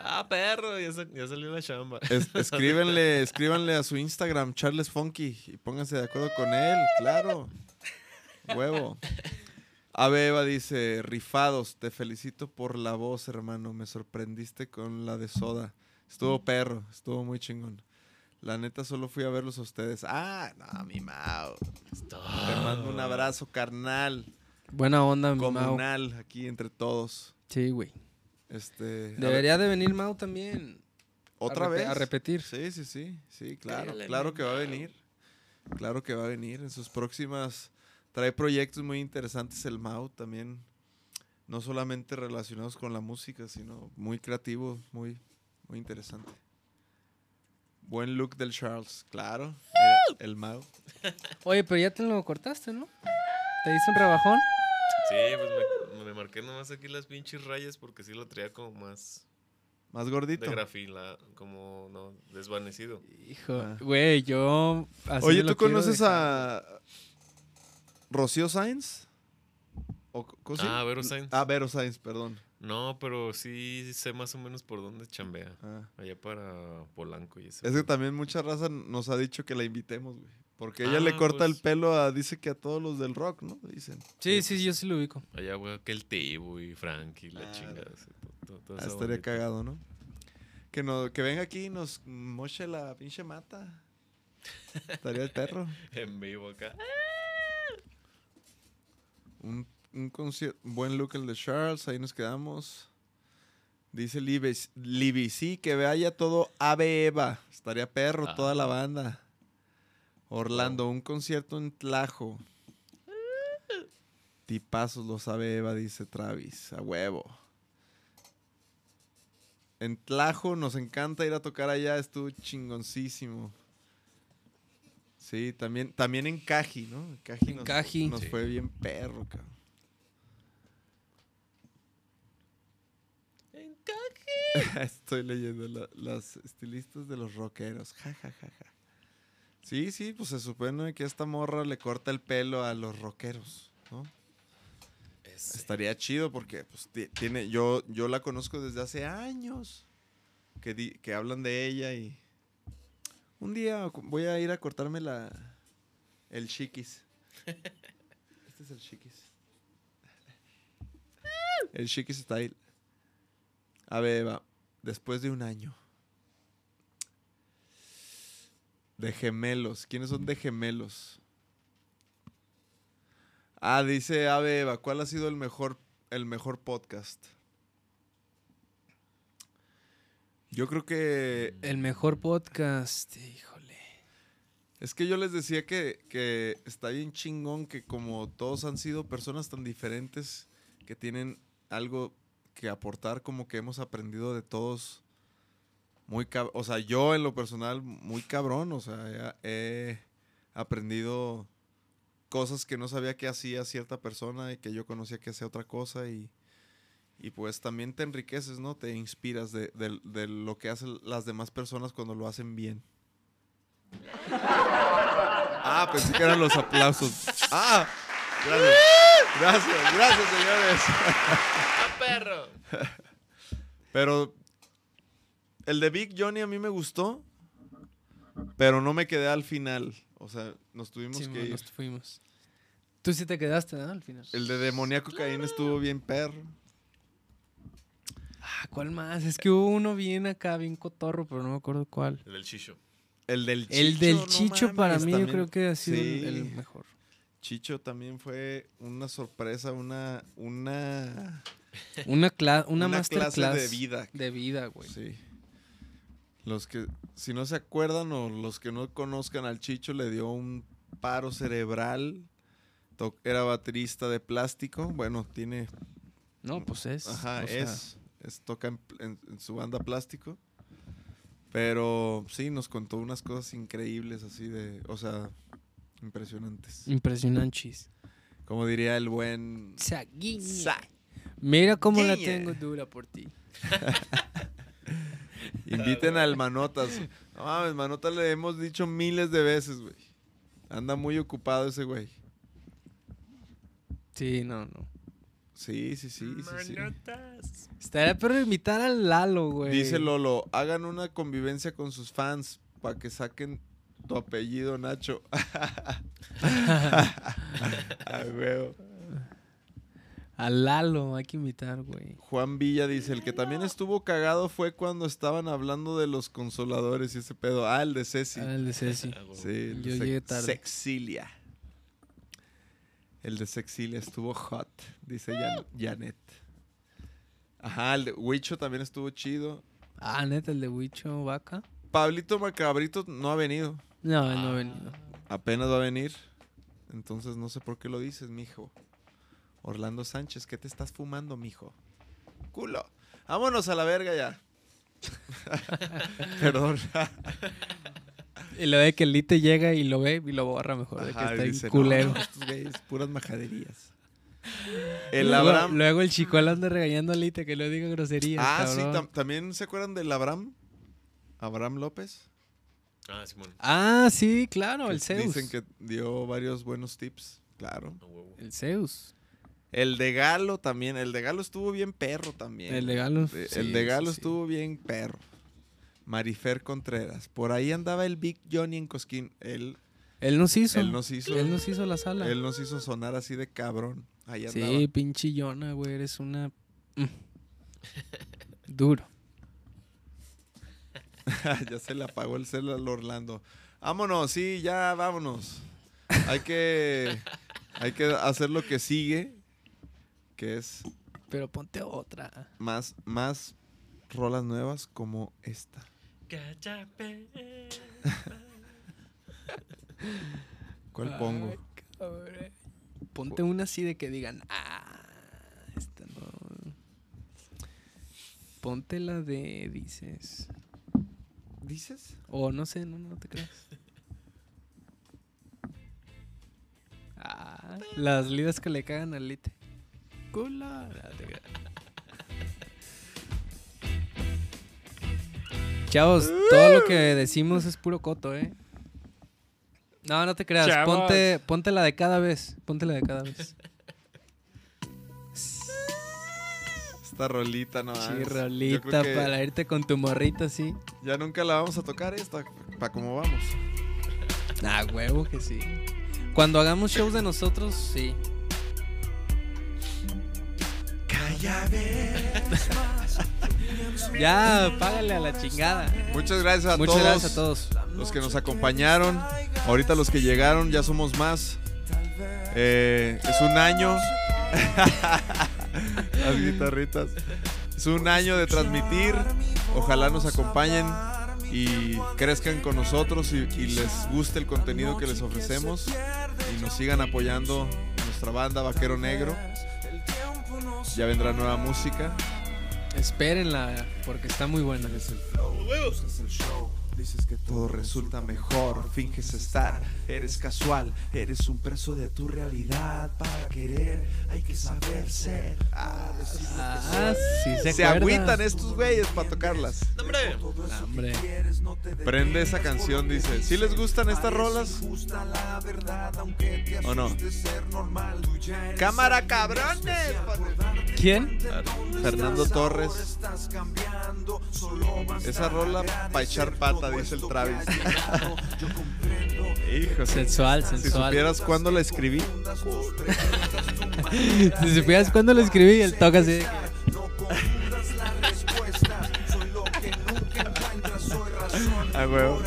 Ah, perro, ya, sa- ya salió la chamba. Es- *laughs* escríbenle, escríbanle a su Instagram, Charles Funky, y pónganse de acuerdo con él, claro. Huevo. Ave Eva dice, rifados, te felicito por la voz, hermano. Me sorprendiste con la de soda. Estuvo perro, estuvo muy chingón. La neta solo fui a verlos a ustedes. Ah, no, mi Mao. Te mando un abrazo carnal, Buena onda, Mau. comunal, aquí entre todos. Sí, güey. Este, Debería de venir Mau también. otra a vez. A repetir. Sí, sí, sí, sí, claro, Cállale, claro que va a venir. Claro que va a venir en sus próximas. Trae proyectos muy interesantes el Mau también. No solamente relacionados con la música, sino muy creativo, muy, muy interesante. Buen look del Charles, claro. mira, el Mau. Oye, pero ya te lo cortaste, ¿no? ¿Te hizo un rebajón? Sí, pues me, me marqué nomás aquí las pinches rayas porque sí lo traía como más Más de gordito. grafila, como no, desvanecido. Hijo, Ah. güey, yo... así Oye, ¿tú conoces dejar. a Rocío Sainz? ¿O co- cómo se- Ah, Vero Sainz. Ah, Vero Sainz, perdón. No, pero sí sé más o menos por dónde chambea. Ah. Allá para Polanco y eso. Es que también mucha raza nos ha dicho que la invitemos, güey. Porque ella le Ah, corta el pues. pelo a, dice que a todos los del rock, ¿no? Dicen. Sí, sí, yo sí lo ubico. Allá, güey, aquel Tebo y Frankie, la Ah, chingada. sí, to- to- toda Ah, estaría cagado, ¿no? Que, no, que venga aquí y nos moche la pinche mata. Estaría el perro. *laughs* En vivo acá. Un, un concierto, buen look el de Charles, ahí nos quedamos. Dice Libby, Libby, sí, que vaya todo Ave Eva. Estaría perro, Ah. toda la banda. Orlando, un concierto en Tlajo. Tipazos los Ave Eva, dice Travis. A huevo. En Tlajo nos encanta ir a tocar allá, estuvo chingoncísimo. Sí, también, también en Caji, ¿no? En Caji En nos, Caji. nos Sí. fue bien perro, cabrón. *laughs* Estoy leyendo la- las estilistas de los rockeros. Ja, ja, ja, ja. Sí, sí, pues se supone que esta morra le corta el pelo a los rockeros, ¿no? Ese. Estaría chido porque pues, ti- tiene, yo, yo la conozco desde hace años. Que, di- que hablan de ella y. Un día voy a ir a cortarme la. El chiquis. *laughs* Este es el chiquis. El chiquis style. A ver, Eva, después de un año. De gemelos. ¿Quiénes son de gemelos? Ah, dice Ave Eva, ¿cuál ha sido el mejor, el mejor podcast? Yo creo que El mejor podcast, híjole. Es que yo les decía que, que está bien chingón que como todos han sido personas tan diferentes que tienen algo que aportar, como que hemos aprendido de todos muy cab- o sea, yo en lo personal muy cabrón, o sea, he, aprendido cosas que no sabía que hacía cierta persona y que yo conocía que hacía otra cosa y, y pues también te enriqueces, ¿no? Te inspiras de, de- de lo que hacen las demás personas cuando lo hacen bien. Ah, pensé que eran los aplausos. Ah, gracias. Gracias, gracias, señores. *laughs* ¡Ah, perro! Pero el de Big Johnny a mí me gustó, pero no me quedé al final. O sea, nos tuvimos Sí, que mo, ir. nos fuimos. Tú sí te quedaste, ¿no? Al final. El de Demoníaco Caín estuvo bien perro. Ah, ¿cuál más? Es que hubo uno bien acá, bien cotorro, pero no me acuerdo cuál. El del Chicho. El del Chicho. El del no Chicho para mí yo también. creo que ha sido el- Sí. el mejor. Chicho también fue una sorpresa, una, una, Una, cla- una, una masterclass clase de vida. De vida, güey. Sí. Los que, si no se acuerdan o los que no conozcan al Chicho, le dio un paro cerebral. Era baterista de plástico. Bueno, tiene. No, pues es. Ajá, o sea, es, es. Toca en, en- en su banda plástico. Pero sí, nos contó unas cosas increíbles, así de. O sea, impresionantes. Impresionantes. Como diría el buen. Saguiña. Mira cómo la tengo dura por ti. *laughs* Inviten al Manotas. No mames, Manotas le hemos dicho miles de veces, güey. Anda muy ocupado ese güey. Sí, no, no. Sí, sí, sí, sí, sí. Manotas. Estaría perro invitar al Lalo, güey. Dice Lolo, hagan una convivencia con sus fans para que saquen tu apellido, Nacho. *laughs* Ay, huevo. Al Lalo, hay que invitar, güey. Juan Villa dice, el que también estuvo cagado fue cuando estaban hablando de los consoladores y ese pedo. Ah, el de Ceci. Ah, el de Ceci. *laughs* Sí, el de Yo llegué tarde. Sexilia. El de Sexilia estuvo hot, dice Jan- Janet. Ajá, el de Huicho también estuvo chido. Ah, neta, el de Huicho Vaca. Pablito Macabrito no ha venido. No, él no ha venido. Apenas va a venir. Entonces no sé por qué lo dices, mijo. Orlando Sánchez, ¿qué te estás fumando, mijo? Culo. Vámonos a la verga ya. *laughs* Perdón. Y lo ve que el Lite llega y lo ve y lo borra mejor. de que está dice, "No, culero. no, estos güeyes, puras majaderías. *laughs* El luego, Abraham. luego el chicuelo anda regañando a Lite que no diga groserías. Ah, sí, tam- también se acuerdan del Abraham. Abraham López. Ah, Simón. Ah, sí, claro, que el Zeus. Dicen que dio varios buenos tips. Claro. El Zeus. El de Galo también. El de Galo estuvo bien perro también. El de Galo. Eh, sí, el de Galo sí, sí. estuvo bien perro. Marifer Contreras. Por ahí andaba el Big Johnny en Cosquín. Él, Él nos hizo. él nos hizo. Él nos hizo la sala. él nos hizo sonar así de cabrón. Ahí andaba. sí, pinche Yona, güey. Eres una. Mm. *laughs* Duro. *laughs* ya se le apagó el celular al Orlando. Vámonos, sí, ya vámonos. Hay que, hay que hacer lo que sigue, que es Pero ponte otra. más, más rolas nuevas como esta. ¿Cuál pongo? Cabrón. Ponte una así de que digan, ah, esta no. Ponte la de, dices. ¿Dices? O no sé, no, no te creas. Ah, las lidas que le cagan al lite. Cula. No te creas. Chavos, todo lo que decimos es puro coto, ¿eh? No, no te creas. Chavos. Ponte, ponte la de cada vez. Ponte la de cada vez. Esta rolita, no. Sí, rolita para irte con tu morrita así. Ya nunca la vamos a tocar esta, para cómo vamos. Ah, huevo que sí. Cuando hagamos shows de nosotros, sí. Ya, págale a la chingada. Muchas gracias a Muchas todos. gracias a todos. los que nos acompañaron. Ahorita los que llegaron, ya somos más. Eh, es un año. *laughs* Las guitarritas. Es un año de transmitir. Ojalá nos acompañen y crezcan con nosotros y, y les guste el contenido que les ofrecemos y nos sigan apoyando nuestra banda Vaquero Negro. Ya vendrá nueva música. Espérenla, porque está muy buena. Dices que Todo resulta mejor, finges estar. Eres casual, eres un preso de tu realidad. Para querer hay que saber ser. Ah, sí se, Se agüitan estos güeyes para tocarlas. ¡Hombre! Ah, hombre. Prende esa canción, dice. ¿Sí les gustan estas rolas? ¿O no? ¡Cámara cabrones! ¿Quién? Fernando Torres. Esa rola para echar pata, dice el Travis. Hijo, si, Sensual, si sensual. supieras cuándo la escribí. si supieras cuándo lo escribí, el toca así. de que- A huevo.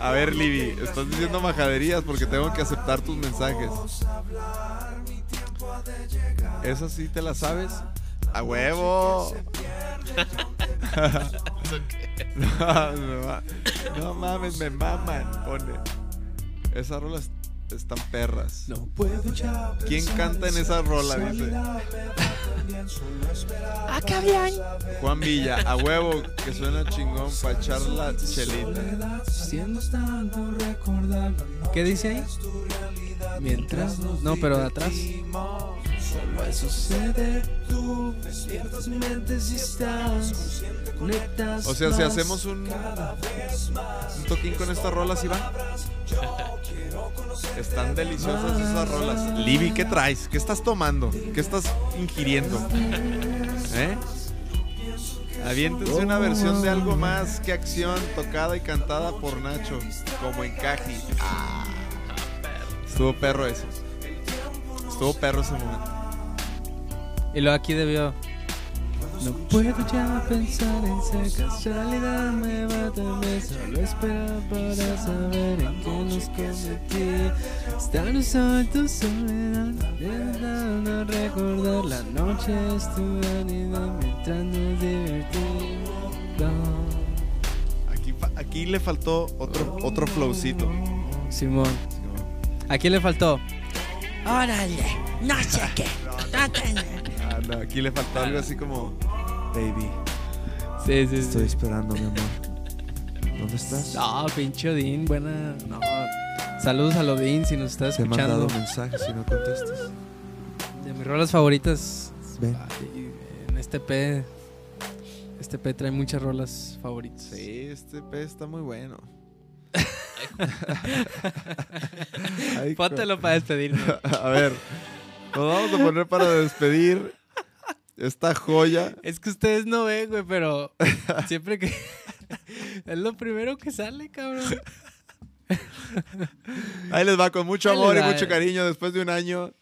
A ver, Libby, estás diciendo majaderías porque tengo que aceptar tus mensajes. ¿Esa sí te la sabes? ¡A huevo! *laughs* no, no mames, me maman, pone. Esas rolas están perras. No puedo ya. ¿Quién canta en esa rola? Dice. Juan Villa, a huevo, que suena chingón para echar la chelita. ¿Qué dice ahí? Mientras. No, pero de atrás. Solo eso sucede. Tú despiertas estás. Conectas. O sea, si hacemos un, un toquín con estas rolas, ¿sí va? Están deliciosas esas rolas. Libby, ¿qué traes? ¿Qué estás tomando? ¿Qué estás ingiriendo? *laughs* ¿Eh? Aviéntense una versión de algo más que acción tocada y cantada por Nacho, como encaje. Ah, estuvo perro eso. Estuvo perro ese momento. Y luego aquí debió. No puedo ya pensar en esa casualidad me va también Solo esperar para saber en qué nos convertí Estar solo en tu soledad Intentando recordar. La noche estupenda Mientras nos divertimos. Aquí, aquí le faltó otro, otro flowcito. Simón. ¿A quién le faltó? Órale, no sé qué Ah, no, aquí le faltó algo así como... Baby, Sí, sí, estoy sí esperando, mi amor. ¿Dónde estás? No, pinche Odín, buena. No. Saludos a Odín si nos está Te he mandado escuchando. mensajes y no contestas. De mis rolas favoritas. Ven. En este P. Este P trae muchas rolas favoritas. Sí, este pez está muy bueno. *laughs* Póntelo para despedirnos. *laughs* A ver, nos vamos a poner para despedir esta joya. es que ustedes no ven, güey, pero *laughs* siempre que. *laughs* es lo primero que sale, cabrón. Ahí les va con mucho Ahí amor y mucho cariño después de un año.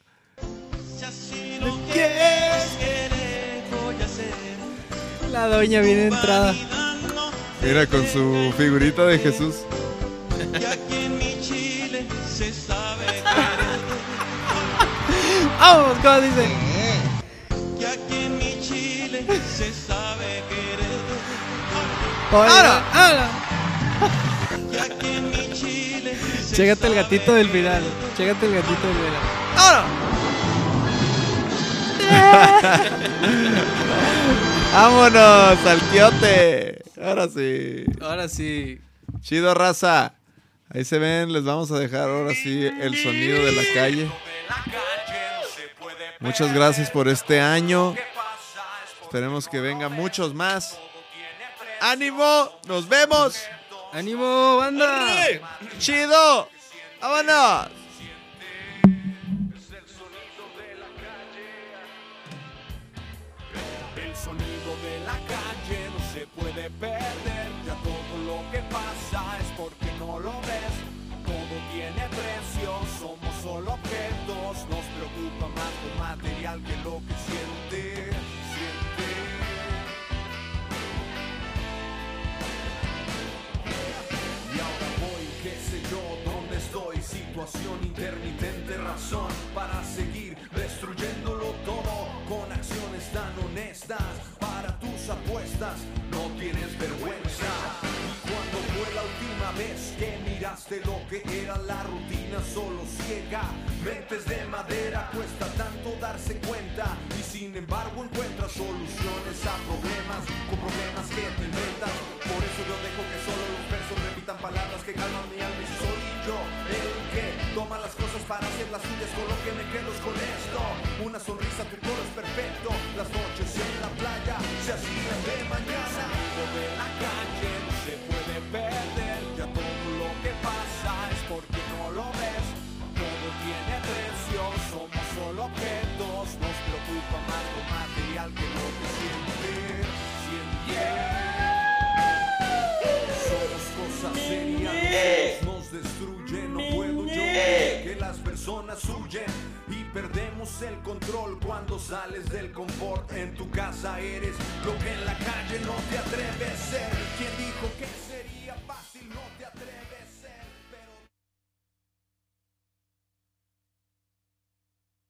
La doña viene entrada. Mira, con su figurita de Jesús. *laughs* ¡Vamos! ¿Cómo dice? ¡Ahora! ¡Ahora! Chégate el gatito del final. Chégate el gatito del final. ¡Ahora! *laughs* ¡Vámonos al quiote! Ahora sí. Ahora sí. Chido, raza. Ahí se ven, les vamos a dejar ahora sí el sonido de la calle. Muchas gracias por este año. Esperemos que vengan muchos más. ¡Ánimo! ¡Nos vemos! ¡Ánimo, banda! ¡Chido! ¡Vámonos! Acciones tan honestas para tus apuestas. No tienes vergüenza. Cuando fue la última vez que miraste lo que era la rutina solo ciega? Mentes de madera, cuesta tanto darse cuenta y sin embargo encuentras soluciones a problemas con problemas que te inventas. Por eso yo dejo que solo los versos repitan palabras que calman mi alma y soy yo el que toma las cosas para hacer las suyas Una sonrisa, tu coro es perfecto. Las noches en la playa se hacían de mañana. El de la calle no se puede perder. Ya todo lo que pasa es porque no lo ves. Todo tiene precio, somos solo objetos. Nos preocupa más lo material que lo que siente. Somos cosas serias, nos destruyen, no puedo yo que las personas huyen Perdemos el control cuando sales del confort. En tu casa eres lo que en la calle no te atreves a ser. ¿Quién dijo que